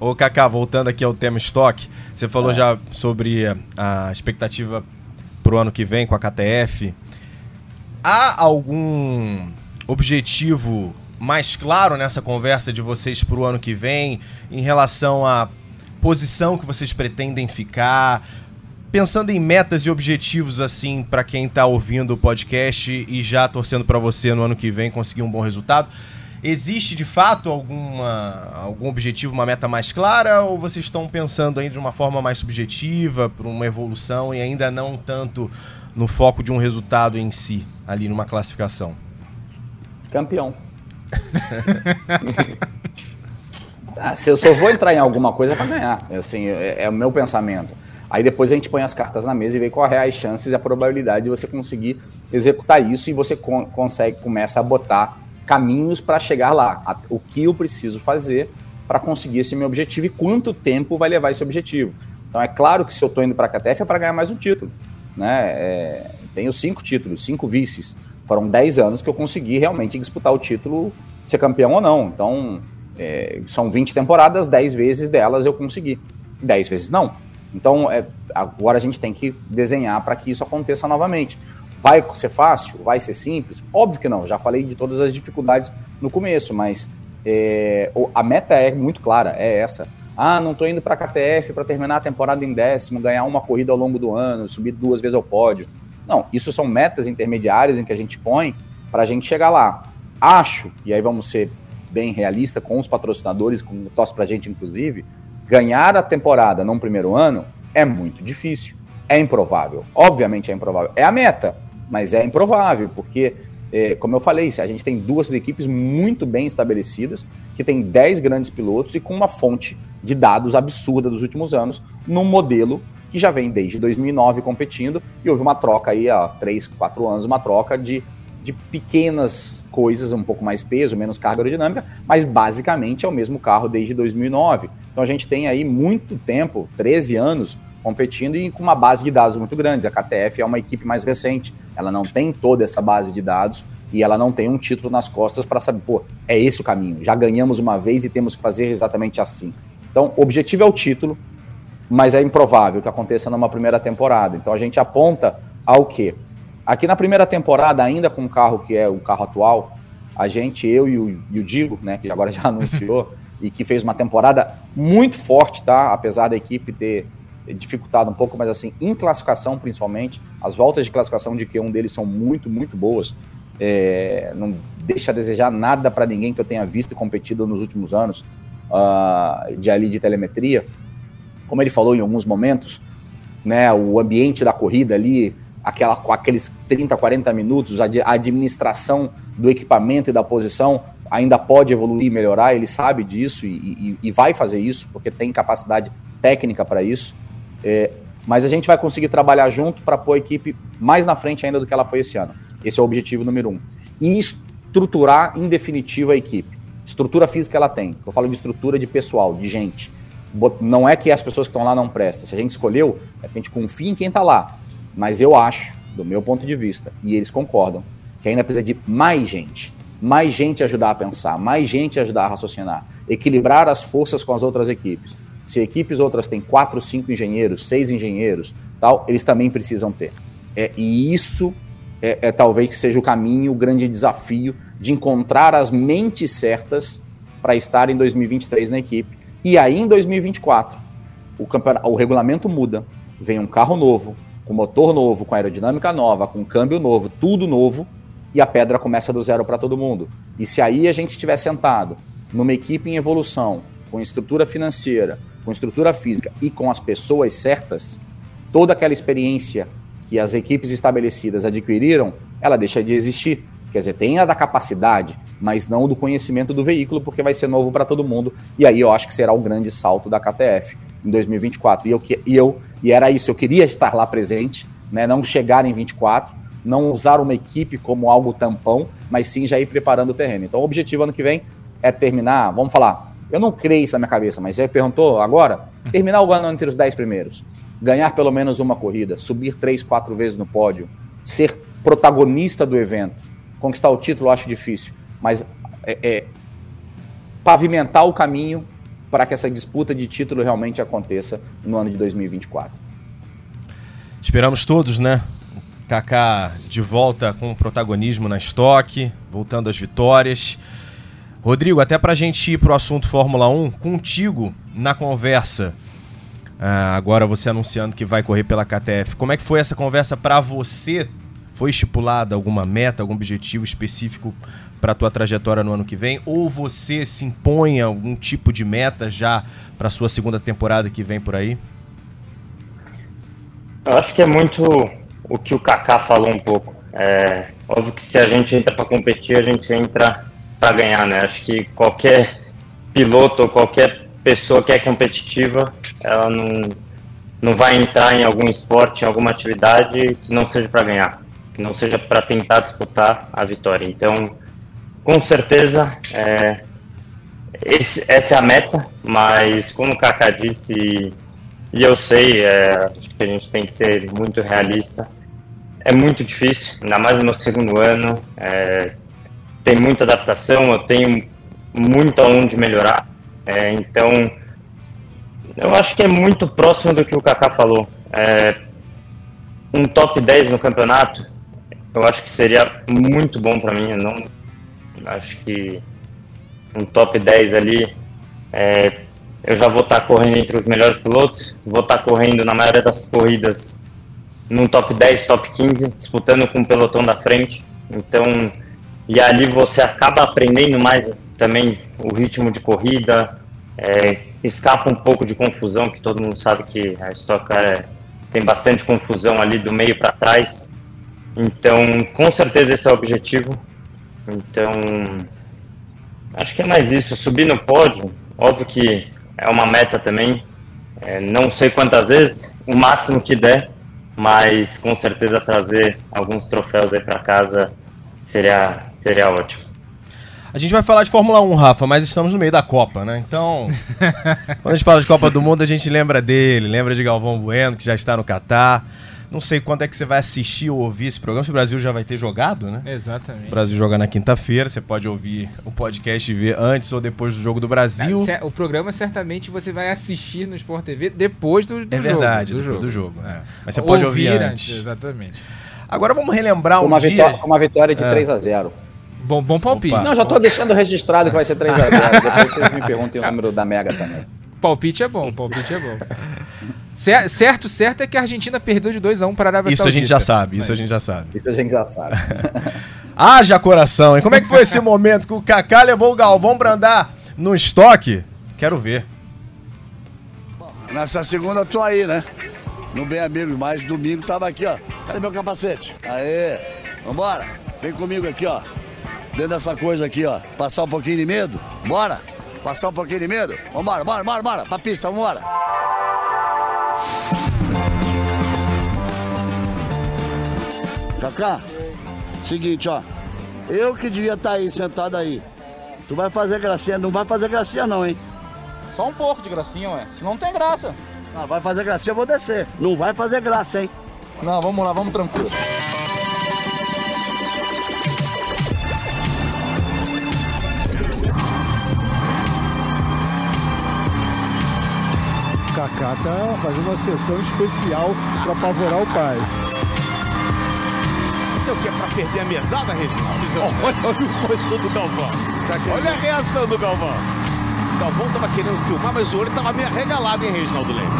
Ô, Kaká, voltando aqui ao tema estoque, você falou já sobre a expectativa pro ano que vem com a KTF. Há algum objetivo mais claro nessa conversa de vocês pro ano que vem em relação à posição que vocês pretendem ficar? Pensando em metas e objetivos assim para quem tá ouvindo o podcast e já torcendo para você no ano que vem conseguir um bom resultado, Existe de fato alguma, algum objetivo, uma meta mais clara, ou vocês estão pensando aí de uma forma mais subjetiva, para uma evolução e ainda não tanto no foco de um resultado em si, ali numa classificação? Campeão. Ah, se eu só vou entrar em alguma coisa para ganhar. Assim, é, é o meu pensamento. Aí depois a gente põe as cartas na mesa e vê qual é as chances e a probabilidade de você conseguir executar isso e você con- consegue começa a botar caminhos para chegar lá. O que eu preciso fazer para conseguir esse meu objetivo e quanto tempo vai levar esse objetivo. Então é claro que se eu estou indo para a KTF é para ganhar mais um título. Né? É, tenho cinco títulos, cinco vices. Foram dez anos que eu consegui realmente disputar o título, ser campeão ou não. Então é, são 20 temporadas, 10 vezes delas eu consegui. 10 vezes não. Então, é, agora a gente tem que desenhar para que isso aconteça novamente. Vai ser fácil? Vai ser simples? Óbvio que não. Já falei de todas as dificuldades no começo, mas é, a meta é muito clara, é essa. Ah, não estou indo para a KTF para terminar a temporada em décimo, ganhar uma corrida ao longo do ano, subir duas vezes ao pódio. Não, isso são metas intermediárias em que a gente põe para a gente chegar lá. Acho, e aí vamos ser bem realistas com os patrocinadores, com o para a gente inclusive, ganhar a temporada num primeiro ano é muito difícil. É improvável. Obviamente é improvável. É a meta, mas é improvável, porque, é, como eu falei, a gente tem duas equipes muito bem estabelecidas, que tem 10 grandes pilotos e com uma fonte de dados absurda dos últimos anos, num modelo que já vem desde 2009 competindo, e houve uma troca aí há 3, 4 anos, uma troca de, de pequenas coisas, um pouco mais peso, menos carga aerodinâmica, mas basicamente é o mesmo carro desde 2009. Então a gente tem aí muito tempo, 13 anos, competindo e com uma base de dados muito grande. A KTF é uma equipe mais recente, ela não tem toda essa base de dados e ela não tem um título nas costas para saber, pô, é esse o caminho, já ganhamos uma vez e temos que fazer exatamente assim. Então, o objetivo é o título, mas é improvável que aconteça numa primeira temporada. Então, a gente aponta ao quê? Aqui na primeira temporada, ainda com o carro que é o carro atual, a gente, eu e o, e o Digo, né, que agora já anunciou, e que fez uma temporada muito forte, tá? Apesar da equipe ter dificultado um pouco, mas assim, em classificação principalmente, as voltas de classificação de Q1 deles são muito, muito boas. É, não deixa a desejar nada para ninguém que eu tenha visto e competido nos últimos anos uh, de ali de telemetria. Como ele falou em alguns momentos, né, o ambiente da corrida ali, aquela, aqueles 30, 40 minutos, a, a administração do equipamento e da posição ainda pode evoluir e melhorar, ele sabe disso e, e, e vai fazer isso, porque tem capacidade técnica para isso. É, mas a gente vai conseguir trabalhar junto para pôr a equipe mais na frente ainda do que ela foi esse ano. Esse é o objetivo número um. E estruturar, em definitivo, a equipe. Estrutura física ela tem. Eu falo de estrutura de pessoal, de gente. Não é que as pessoas que estão lá não prestam. Se a gente escolheu, é que a gente confia em quem está lá. Mas eu acho, do meu ponto de vista, e eles concordam, que ainda precisa de mais gente. Mais gente ajudar a pensar, mais gente ajudar a raciocinar, equilibrar as forças com as outras equipes. Se equipes outras têm quatro, cinco engenheiros, seis engenheiros, tal, eles também precisam ter. É, e isso é, é talvez que seja o caminho, o grande desafio de encontrar as mentes certas para estar em 2023 na equipe. E aí em 2024, o, o regulamento muda, vem um carro novo, com motor novo, com aerodinâmica nova, com câmbio novo, tudo novo, e a pedra começa do zero para todo mundo. E se aí a gente estiver sentado numa equipe em evolução, com estrutura financeira, com estrutura física e com as pessoas certas, toda aquela experiência que as equipes estabelecidas adquiriram, ela deixa de existir. Quer dizer, tem a da capacidade, mas não do conhecimento do veículo, porque vai ser novo para todo mundo. E aí eu acho que será o grande salto da KTF em 2024. E eu, e eu e era isso, eu queria estar lá presente, né, não chegar em 24, não usar uma equipe como algo tampão, mas sim já ir preparando o terreno. Então o objetivo ano que vem é terminar, vamos falar, eu não creio isso na minha cabeça, mas ele perguntou agora: terminar o ano entre os 10 primeiros, ganhar pelo menos uma corrida, subir três, quatro vezes no pódio, ser protagonista do evento, conquistar o título eu acho difícil, mas é, é, pavimentar o caminho para que essa disputa de título realmente aconteça no ano de 2024. Esperamos todos, né? Kaká de volta com protagonismo na estoque, voltando às vitórias. Rodrigo, até para a gente ir para o assunto Fórmula 1, contigo na conversa, ah, agora você anunciando que vai correr pela KTF, como é que foi essa conversa para você? Foi estipulada alguma meta, algum objetivo específico para a tua trajetória no ano que vem? Ou você se impõe algum tipo de meta já para a sua segunda temporada que vem por aí? Eu acho que é muito o que o Kaká falou um pouco. É, óbvio que se a gente entra para competir, a gente entra para ganhar, né? Acho que qualquer piloto ou qualquer pessoa que é competitiva, ela não, não vai entrar em algum esporte, em alguma atividade que não seja para ganhar, que não seja para tentar disputar a vitória. Então, com certeza, é, esse, essa é a meta, mas como o Kaká disse, e eu sei, é, acho que a gente tem que ser muito realista, é muito difícil, ainda mais no meu segundo ano. É, tem muita adaptação, eu tenho muito aonde melhorar. É, então, eu acho que é muito próximo do que o Kaká falou. É, um top 10 no campeonato, eu acho que seria muito bom para mim. Eu não acho que um top 10 ali, é, eu já vou estar tá correndo entre os melhores pilotos, vou estar tá correndo na maioria das corridas num top 10, top 15, disputando com o pelotão da frente. Então, e ali você acaba aprendendo mais também o ritmo de corrida, é, escapa um pouco de confusão, que todo mundo sabe que a Stock Car é, tem bastante confusão ali do meio para trás. Então, com certeza esse é o objetivo. Então, acho que é mais isso. Subir no pódio, óbvio que é uma meta também. É, não sei quantas vezes, o máximo que der, mas com certeza trazer alguns troféus aí para casa seria, seria ótimo. A gente vai falar de Fórmula 1, Rafa, mas estamos no meio da Copa, né? Então, quando a gente fala de Copa do Mundo, a gente lembra dele, lembra de Galvão Bueno, que já está no Catar. Não sei quando é que você vai assistir ou ouvir esse programa, se o Brasil já vai ter jogado, né? Exatamente. O Brasil joga na quinta-feira, você pode ouvir o podcast e ver antes ou depois do jogo do Brasil. O programa certamente você vai assistir no Sport TV depois do, do é jogo. É verdade, do jogo. Do jogo é. Mas você pode ouvir, ouvir antes. antes. Exatamente. Agora vamos relembrar uma um dia... Uma vitória de é. 3 a 0 Bom, bom palpite. Opa. Não, já tô deixando registrado que vai ser 3x0. Depois vocês me perguntem o número da Mega também. Palpite é bom, palpite é bom. Certo, certo é que a Argentina perdeu de 2x1 para a Arábia Isso Saudita. a gente já sabe, isso Mas... a gente já sabe. Isso a gente já sabe. Haja coração, hein? Como é que foi esse momento que o Kaká levou o Galvão Brandar no estoque? Quero ver. Nessa segunda tô aí, né? No Bem Amigo, mas domingo tava aqui, ó. Cadê meu capacete? Aê, vambora. Vem comigo aqui, ó. Dentro dessa coisa aqui, ó. Passar um pouquinho de medo. Bora. Passar um pouquinho de medo. Vambora, bora, bora, bora. Pra pista, vambora. Cacá, seguinte, ó. Eu que devia estar tá aí, sentado aí. Tu vai fazer gracinha, não vai fazer gracinha não, hein? Só um pouco de gracinha, ué. Se não tem graça. Ah, vai fazer gracinha, eu vou descer. Não vai fazer graça, hein? Não, vamos lá, vamos tranquilo. Kaká tá fazendo uma sessão especial para apavorar o pai. Isso é o que é para perder a mesada, Reginaldo? Olha, olha o rosto do Galvão. Olha a reação do Galvão. O Galvão tava querendo filmar, mas o olho tava meio arregalado, hein, Reginaldo Leite?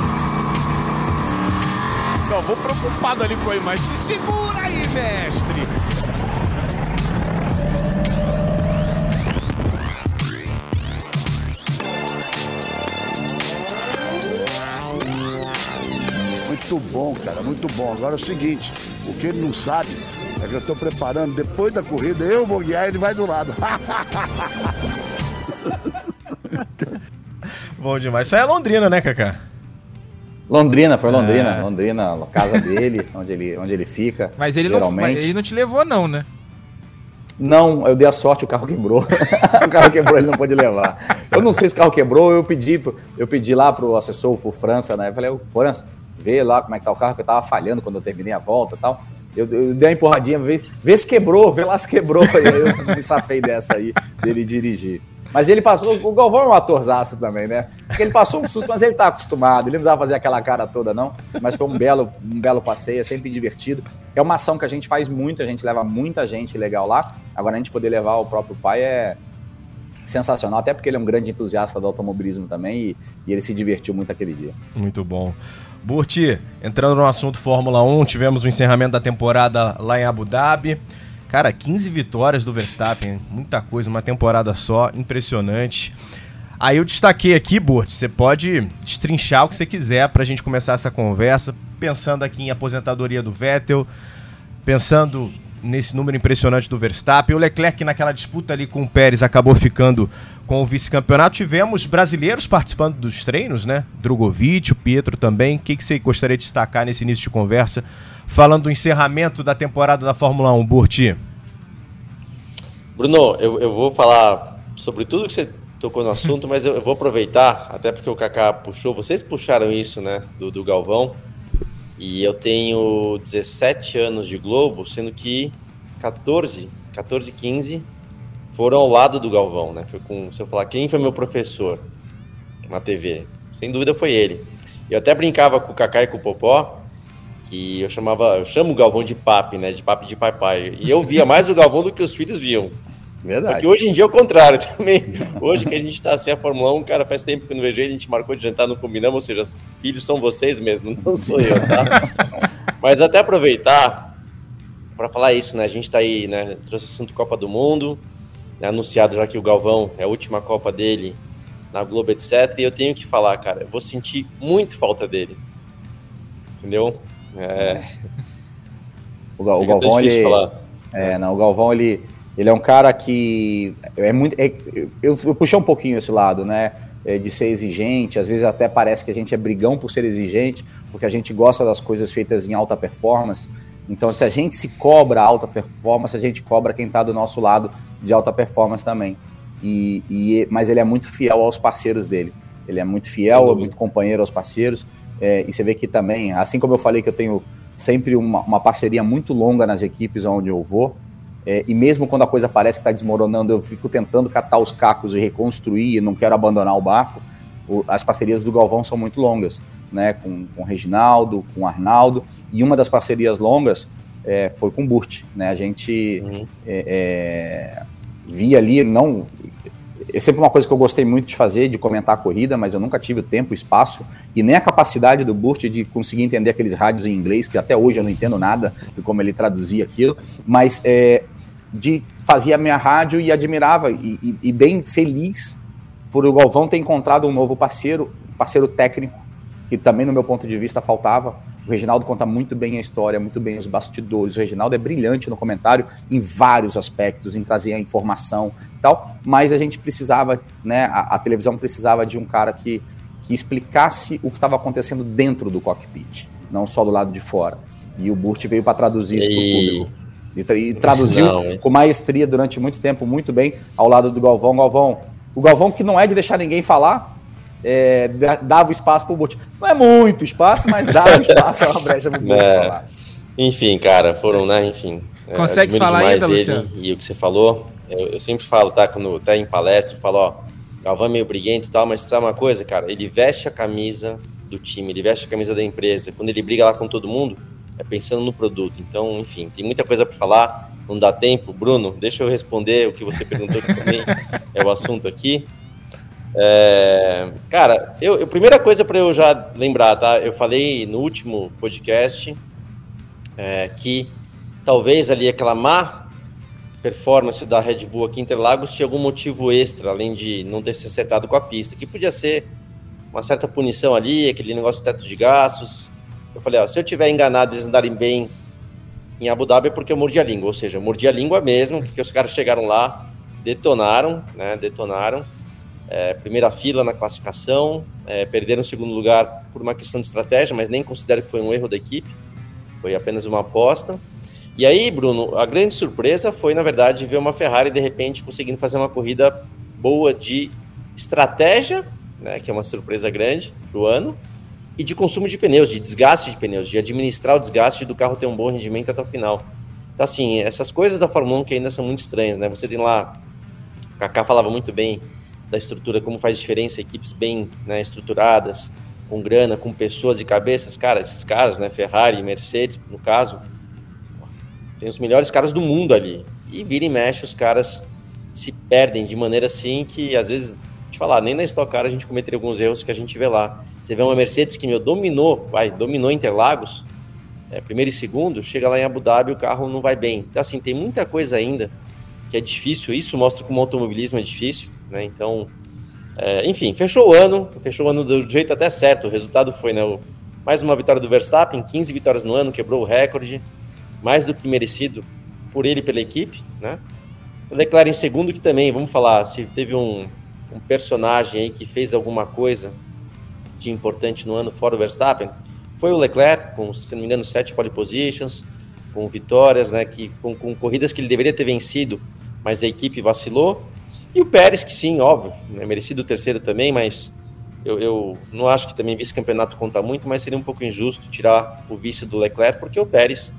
Galvão preocupado ali com a imagem. Se segura aí, mestre! Muito bom, cara, muito bom. Agora é o seguinte, o que ele não sabe é que eu estou preparando, depois da corrida, eu vou guiar ele vai do lado. bom demais. Isso aí é Londrina, né, Cacá? Londrina, foi Londrina. É. Londrina, casa dele, onde ele, onde ele fica. Mas ele, não, mas ele não te levou, não, né? Não, eu dei a sorte, o carro quebrou. o carro quebrou, ele não pôde levar. Eu não sei se o carro quebrou, eu pedi, eu pedi lá pro assessor, pro França, né? Eu falei, França, ver lá como é que tá o carro, que eu tava falhando quando eu terminei a volta e tal. Eu, eu, dei uma empurradinha, vê, vê se quebrou, vê lá se quebrou. E aí eu me safei dessa aí, dele dirigir. Mas ele passou, o Galvão é um atorzaço também, né? Porque ele passou um susto, mas ele tá acostumado, ele não precisava fazer aquela cara toda, não. Mas foi um belo, um belo passeio, é sempre divertido. É uma ação que a gente faz muito, a gente leva muita gente legal lá. Agora a gente poder levar o próprio pai é sensacional, até porque ele é um grande entusiasta do automobilismo também e, e ele se divertiu muito aquele dia. Muito bom. Burti, entrando no assunto Fórmula 1, tivemos o encerramento da temporada lá em Abu Dhabi. Cara, 15 vitórias do Verstappen, muita coisa, uma temporada só, impressionante. Aí eu destaquei aqui, Burt, você pode destrinchar o que você quiser para a gente começar essa conversa, pensando aqui em aposentadoria do Vettel, pensando nesse número impressionante do Verstappen. O Leclerc, naquela disputa ali com o Pérez, acabou ficando com o vice-campeonato. Tivemos brasileiros participando dos treinos, né? Drogovic, o Pietro também. O que, que você gostaria de destacar nesse início de conversa, falando do encerramento da temporada da Fórmula 1, Burti? Bruno, eu, eu vou falar sobre tudo que você tocou no assunto, mas eu, eu, vou aproveitar, até porque o Kaká puxou, vocês puxaram isso, né, do, do Galvão. E eu tenho 17 anos de Globo, sendo que 14, 14, 15 foram ao lado do Galvão, né? Foi com, se eu falar quem foi meu professor na TV, sem dúvida foi ele. Eu até brincava com o Kaká e com o Popó que eu chamava, eu chamo o Galvão de papi, né? De papi de pai pai. E eu via mais o Galvão do que os filhos viam. Verdade. Só que hoje em dia é o contrário também. Hoje que a gente tá sem a Fórmula 1, cara, faz tempo que não vejo ele, a gente marcou de jantar, não combinamos, ou seja, filhos são vocês mesmo, não sou eu, tá? Mas até aproveitar para falar isso, né? A gente tá aí, né? Trouxe o assunto Copa do Mundo, né, anunciado já que o Galvão é a última Copa dele na Globo, etc. E eu tenho que falar, cara, eu vou sentir muito falta dele. Entendeu? É. O, o Galvão, ele. É, não, o Galvão, ele ele é um cara que é muito. É, eu, eu puxei um pouquinho esse lado, né? É, de ser exigente, às vezes até parece que a gente é brigão por ser exigente, porque a gente gosta das coisas feitas em alta performance. Então, se a gente se cobra alta performance, a gente cobra quem está do nosso lado de alta performance também. E, e, mas ele é muito fiel aos parceiros dele. Ele é muito fiel, é muito companheiro aos parceiros. É, e você vê que também, assim como eu falei que eu tenho sempre uma, uma parceria muito longa nas equipes onde eu vou, é, e mesmo quando a coisa parece que está desmoronando, eu fico tentando catar os cacos e reconstruir, e não quero abandonar o barco. O, as parcerias do Galvão são muito longas, né? Com, com o Reginaldo, com o Arnaldo, e uma das parcerias longas é, foi com o Burt, né? A gente uhum. é, é via ali, não. É sempre uma coisa que eu gostei muito de fazer, de comentar a corrida, mas eu nunca tive o tempo, o espaço e nem a capacidade do Burt de conseguir entender aqueles rádios em inglês, que até hoje eu não entendo nada de como ele traduzia aquilo. Mas é, de fazer a minha rádio e admirava e, e, e, bem feliz por o Galvão ter encontrado um novo parceiro, parceiro técnico, que também no meu ponto de vista faltava. O Reginaldo conta muito bem a história, muito bem os bastidores. O Reginaldo é brilhante no comentário em vários aspectos, em trazer a informação e tal, mas a gente precisava, né, a, a televisão precisava de um cara que, que explicasse o que estava acontecendo dentro do cockpit, não só do lado de fora. E o Burt veio para traduzir isso para o público. E, e traduziu não, mas... com maestria durante muito tempo, muito bem, ao lado do Galvão. Galvão, o Galvão que não é de deixar ninguém falar, é, dava espaço para o Bote. Não é muito espaço, mas dava espaço, é uma brecha para o é. falar. Enfim, cara, foram, né, enfim. É, Consegue falar ainda, Luciano? E o que você falou, eu, eu, sempre falo, tá, quando tá em palestra, eu falo, ó, Galvão é meio briguento e tal, mas sabe uma coisa, cara? Ele veste a camisa do time, ele veste a camisa da empresa. Quando ele briga lá com todo mundo, é pensando no produto. Então, enfim, tem muita coisa para falar, não dá tempo. Bruno, deixa eu responder o que você perguntou que também é o assunto aqui. É, cara, eu, eu, primeira coisa para eu já lembrar, tá? Eu falei no último podcast é, que talvez ali aquela má performance da Red Bull aqui em Interlagos tinha algum motivo extra, além de não ter se acertado com a pista, que podia ser uma certa punição ali, aquele negócio do teto de gastos, eu falei, ó, se eu tiver enganado eles andarem bem em Abu Dhabi é porque eu mordi a língua, ou seja, eu mordi a língua mesmo, porque os caras chegaram lá, detonaram, né, detonaram, é, primeira fila na classificação, é, perderam o segundo lugar por uma questão de estratégia, mas nem considero que foi um erro da equipe, foi apenas uma aposta. E aí, Bruno, a grande surpresa foi, na verdade, ver uma Ferrari de repente conseguindo fazer uma corrida boa de estratégia, né, que é uma surpresa grande para o ano, e de consumo de pneus, de desgaste de pneus, de administrar o desgaste do carro ter um bom rendimento até o final. Então, assim, essas coisas da Fórmula 1 que ainda são muito estranhas, né? Você tem lá, o Kaká falava muito bem da estrutura, como faz diferença equipes bem né, estruturadas, com grana, com pessoas e cabeças. Cara, esses caras, né, Ferrari, Mercedes, no caso, tem os melhores caras do mundo ali. E vira e mexe, os caras se perdem de maneira assim que, às vezes, te falar, nem na Stock Car a gente cometeria alguns erros que a gente vê lá. Você vê uma Mercedes que meu, dominou, vai, dominou Interlagos, é, primeiro e segundo, chega lá em Abu Dhabi o carro não vai bem. Então, assim, tem muita coisa ainda que é difícil. Isso mostra como o automobilismo é difícil, né? Então, é, enfim, fechou o ano, fechou o ano do jeito até certo. O resultado foi, né? O, mais uma vitória do Verstappen, 15 vitórias no ano, quebrou o recorde, mais do que merecido por ele e pela equipe, né? O Leclerc em segundo, que também, vamos falar, se teve um, um personagem aí que fez alguma coisa de importante no ano fora o Verstappen foi o Leclerc, com, se não me engano, sete pole positions, com vitórias, né, que, com, com corridas que ele deveria ter vencido, mas a equipe vacilou. E o Pérez, que sim, óbvio, né, merecido o terceiro também, mas eu, eu não acho que também vice-campeonato conta muito, mas seria um pouco injusto tirar o vice do Leclerc, porque o Pérez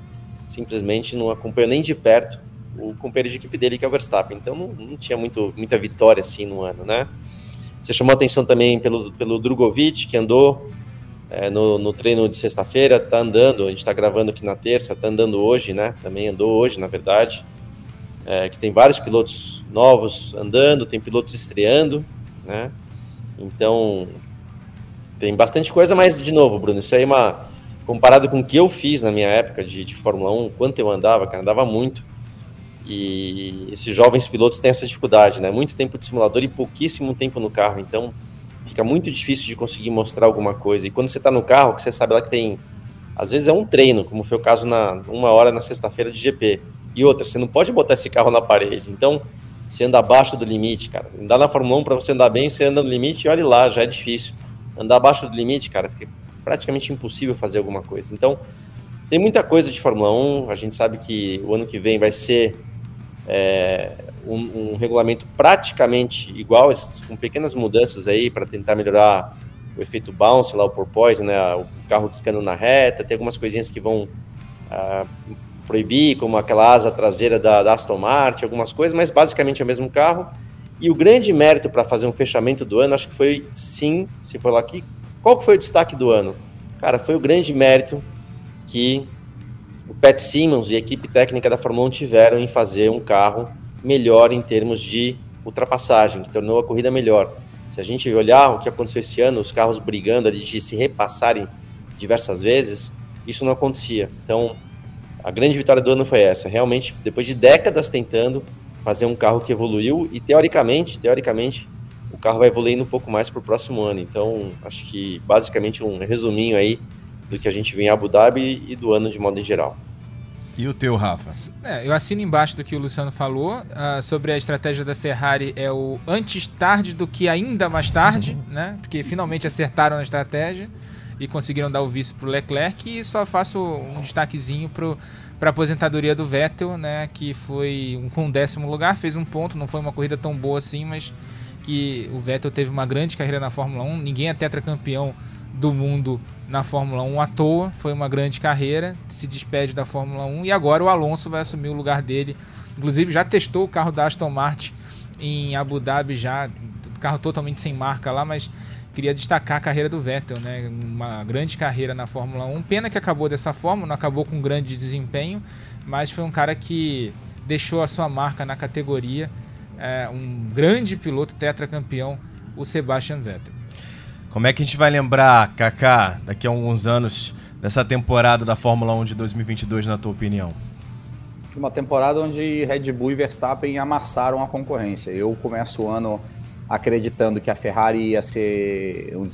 simplesmente não acompanhou nem de perto o companheiro de equipe dele, que é o Verstappen. Então não, não tinha muito, muita vitória assim no ano, né? Você chamou atenção também pelo, pelo Drogovic, que andou é, no, no, treino de sexta-feira, tá andando, a gente está gravando aqui na terça, tá andando hoje, né? Também andou hoje, na verdade. É, que tem vários pilotos novos andando, tem pilotos estreando, né? Então, tem bastante coisa, mas, de novo, Bruno, isso aí é uma. Comparado com o que eu fiz na minha época de, de Fórmula 1, quanto eu andava, cara, andava muito. E esses jovens pilotos têm essa dificuldade, né? Muito tempo de simulador e pouquíssimo tempo no carro. Então, fica muito difícil de conseguir mostrar alguma coisa. E quando você está no carro, que você sabe lá que tem. Às vezes é um treino, como foi o caso na uma hora na sexta-feira de GP. E outra, você não pode botar esse carro na parede. Então, você anda abaixo do limite, cara. Andar na Fórmula 1 para você andar bem, você anda no limite e olhe lá, já é difícil. Andar abaixo do limite, cara, fica praticamente impossível fazer alguma coisa. Então, tem muita coisa de Fórmula 1. A gente sabe que o ano que vem vai ser é, um, um, regulamento praticamente igual, com pequenas mudanças aí para tentar melhorar o efeito bounce, lá o porpoise, né, o carro quicando na reta, tem algumas coisinhas que vão uh, proibir, como aquela asa traseira da, da, Aston Martin, algumas coisas, mas basicamente é o mesmo carro. E o grande mérito para fazer um fechamento do ano, acho que foi sim, se for lá aqui, qual que foi o destaque do ano? Cara, foi o grande mérito que o Pat Simmons e a equipe técnica da Fórmula 1 tiveram em fazer um carro melhor em termos de ultrapassagem, que tornou a corrida melhor. Se a gente olhar o que aconteceu esse ano, os carros brigando ali de se repassarem diversas vezes, isso não acontecia. Então, a grande vitória do ano foi essa. Realmente, depois de décadas tentando fazer um carro que evoluiu e teoricamente, teoricamente, o carro vai evoluindo um pouco mais para o próximo ano. Então, acho que basicamente um resuminho aí do que a gente vê em Abu Dhabi e do ano de modo em geral. E o teu, Rafa? É, eu assino embaixo do que o Luciano falou uh, sobre a estratégia da Ferrari é o antes tarde do que ainda mais tarde, uhum. né? Porque finalmente acertaram a estratégia e conseguiram dar o vice para o Leclerc e só faço um destaquezinho para a aposentadoria do Vettel, né? Que foi um, com décimo lugar, fez um ponto, não foi uma corrida tão boa assim, mas que o Vettel teve uma grande carreira na Fórmula 1, ninguém é tetracampeão do mundo na Fórmula 1 à toa, foi uma grande carreira, se despede da Fórmula 1 e agora o Alonso vai assumir o lugar dele. Inclusive já testou o carro da Aston Martin em Abu Dhabi já, carro totalmente sem marca lá, mas queria destacar a carreira do Vettel, né? Uma grande carreira na Fórmula 1. Pena que acabou dessa forma, não acabou com um grande desempenho, mas foi um cara que deixou a sua marca na categoria. É, um grande piloto tetracampeão, o Sebastian Vettel. Como é que a gente vai lembrar, Kaká, daqui a alguns anos, dessa temporada da Fórmula 1 de 2022, na tua opinião? Uma temporada onde Red Bull e Verstappen amassaram a concorrência. Eu começo o ano acreditando que a Ferrari ia ser um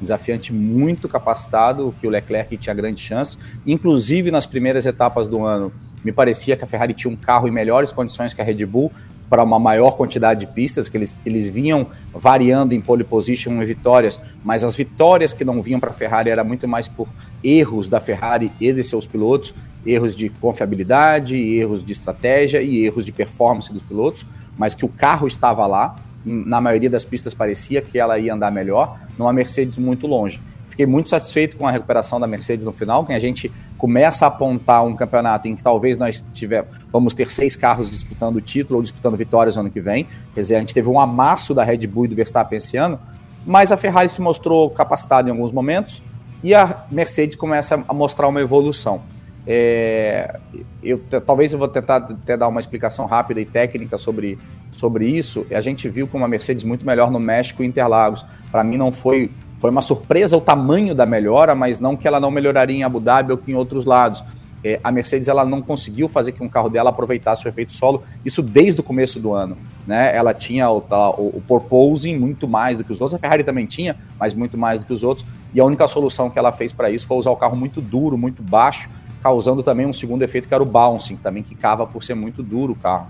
desafiante muito capacitado, que o Leclerc tinha grande chance. Inclusive, nas primeiras etapas do ano, me parecia que a Ferrari tinha um carro em melhores condições que a Red Bull, para uma maior quantidade de pistas, que eles, eles vinham variando em pole position e vitórias, mas as vitórias que não vinham para a Ferrari era muito mais por erros da Ferrari e de seus pilotos, erros de confiabilidade, erros de estratégia e erros de performance dos pilotos, mas que o carro estava lá, na maioria das pistas parecia que ela ia andar melhor, numa Mercedes muito longe. Fiquei muito satisfeito com a recuperação da Mercedes no final, que a gente começa a apontar um campeonato em que talvez nós tiver, vamos ter seis carros disputando o título ou disputando vitórias no ano que vem. Quer dizer, a gente teve um amasso da Red Bull e do Verstappen esse ano, mas a Ferrari se mostrou capacitada em alguns momentos e a Mercedes começa a mostrar uma evolução. É, eu, talvez eu vou tentar até dar uma explicação rápida e técnica sobre, sobre isso. A gente viu com uma Mercedes muito melhor no México e Interlagos. Para mim não foi foi uma surpresa o tamanho da melhora, mas não que ela não melhoraria em Abu Dhabi ou que em outros lados. É, a Mercedes ela não conseguiu fazer que um carro dela aproveitasse o efeito solo, isso desde o começo do ano. Né? Ela tinha o, o, o muito mais do que os outros, a Ferrari também tinha, mas muito mais do que os outros, e a única solução que ela fez para isso foi usar o carro muito duro, muito baixo, causando também um segundo efeito que era o bouncing, também que cava por ser muito duro o carro.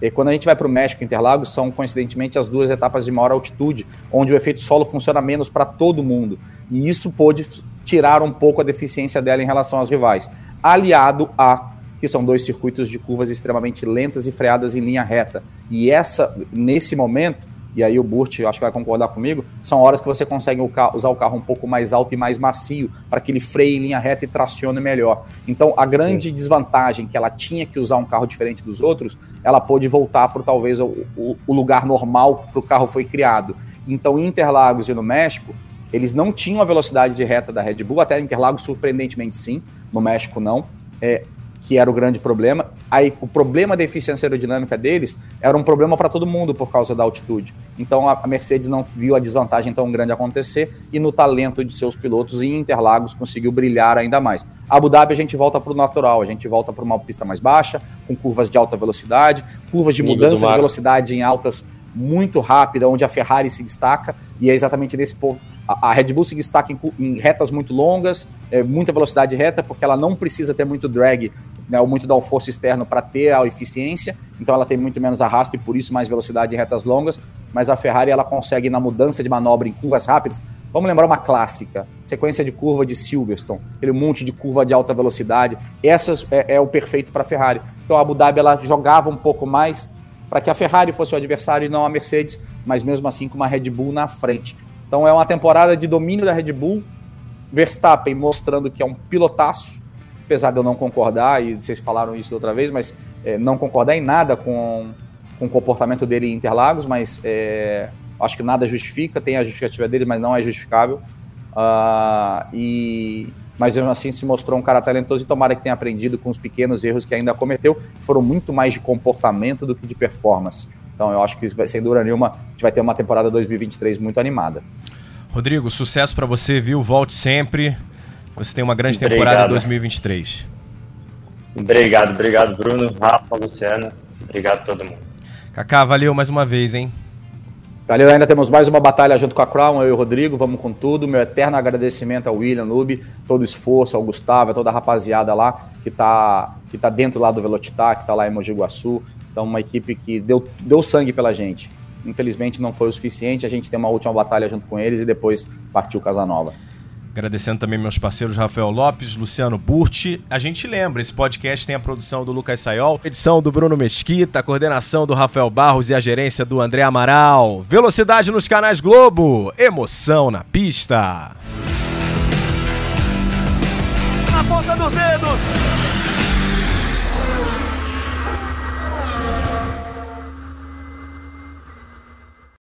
E quando a gente vai para o México Interlagos, são coincidentemente as duas etapas de maior altitude, onde o efeito solo funciona menos para todo mundo. E isso pôde tirar um pouco a deficiência dela em relação aos rivais. Aliado a que são dois circuitos de curvas extremamente lentas e freadas em linha reta. E essa, nesse momento, e aí o Burt acho que vai concordar comigo, são horas que você consegue usar o carro um pouco mais alto e mais macio para que ele freie em linha reta e tracione melhor. Então, a grande Sim. desvantagem que ela tinha que usar um carro diferente dos outros, ela pôde voltar para talvez o, o, o, lugar normal que para o carro foi criado. Então, em Interlagos e no México, Eles não tinham a velocidade de reta da Red Bull, até Interlagos surpreendentemente sim, no México não. É, que era o grande problema. Aí o problema da eficiência aerodinâmica deles era um problema para todo mundo por causa da altitude. Então a Mercedes não viu a desvantagem tão grande acontecer e no talento de seus pilotos em Interlagos conseguiu brilhar ainda mais. Abu Dhabi a gente volta para o natural, a gente volta para uma pista mais baixa, com curvas de alta velocidade, curvas de mudança de velocidade em altas muito rápida, onde a Ferrari se destaca, e é exatamente nesse ponto a, Red Bull se destaca em, em retas muito longas, é, muita velocidade reta, porque ela não precisa ter muito drag né, ou muito downforce externo para ter a eficiência, então ela tem muito menos arrasto e por isso mais velocidade em retas longas, mas a Ferrari ela consegue na mudança de manobra em curvas rápidas, vamos lembrar uma clássica, sequência de curva de Silverstone, aquele monte de curva de alta velocidade, essas é, é o perfeito para a Ferrari. Então a Abu Dhabi ela jogava um pouco mais para que a Ferrari fosse o adversário e não a Mercedes, mas mesmo assim com uma Red Bull na frente. Então é uma temporada de domínio da Red Bull. Verstappen mostrando que é um pilotaço, apesar de eu não concordar, e vocês falaram isso outra vez, mas é, não concordar em nada com, com o comportamento dele em Interlagos, mas é, acho que nada justifica, tem a justificativa dele, mas não é justificável. Uh, e, mas mesmo assim se mostrou um cara talentoso e tomara que tenha aprendido com os pequenos erros que ainda cometeu, foram muito mais de comportamento do que de performance. Então eu acho que, sem dúvida nenhuma, a gente vai ter uma temporada 2023 muito animada. Rodrigo, sucesso para você, viu? Volte sempre. Você tem uma grande obrigado. temporada em 2023. Obrigado, obrigado, Bruno, Rafa, Luciano. Obrigado a todo mundo. Kaká, valeu mais uma vez, hein? Valeu, ainda temos mais uma batalha junto com a Crown, eu e o Rodrigo, vamos com tudo. Meu eterno agradecimento ao William Lube, todo o esforço, ao Gustavo, a toda a rapaziada lá que tá, que tá dentro lá do Velocitar, que tá lá em Mogi Guaçu. Então, uma equipe que deu, deu sangue pela gente. Infelizmente, não foi o suficiente. A gente tem uma última batalha junto com eles e depois partiu Casanova. Agradecendo também meus parceiros Rafael Lopes, Luciano Burti. A gente lembra, esse podcast tem a produção do Lucas Sayol, edição do Bruno Mesquita, coordenação do Rafael Barros e a gerência do André Amaral. Velocidade nos canais Globo, emoção na pista. Na ponta dos dedos.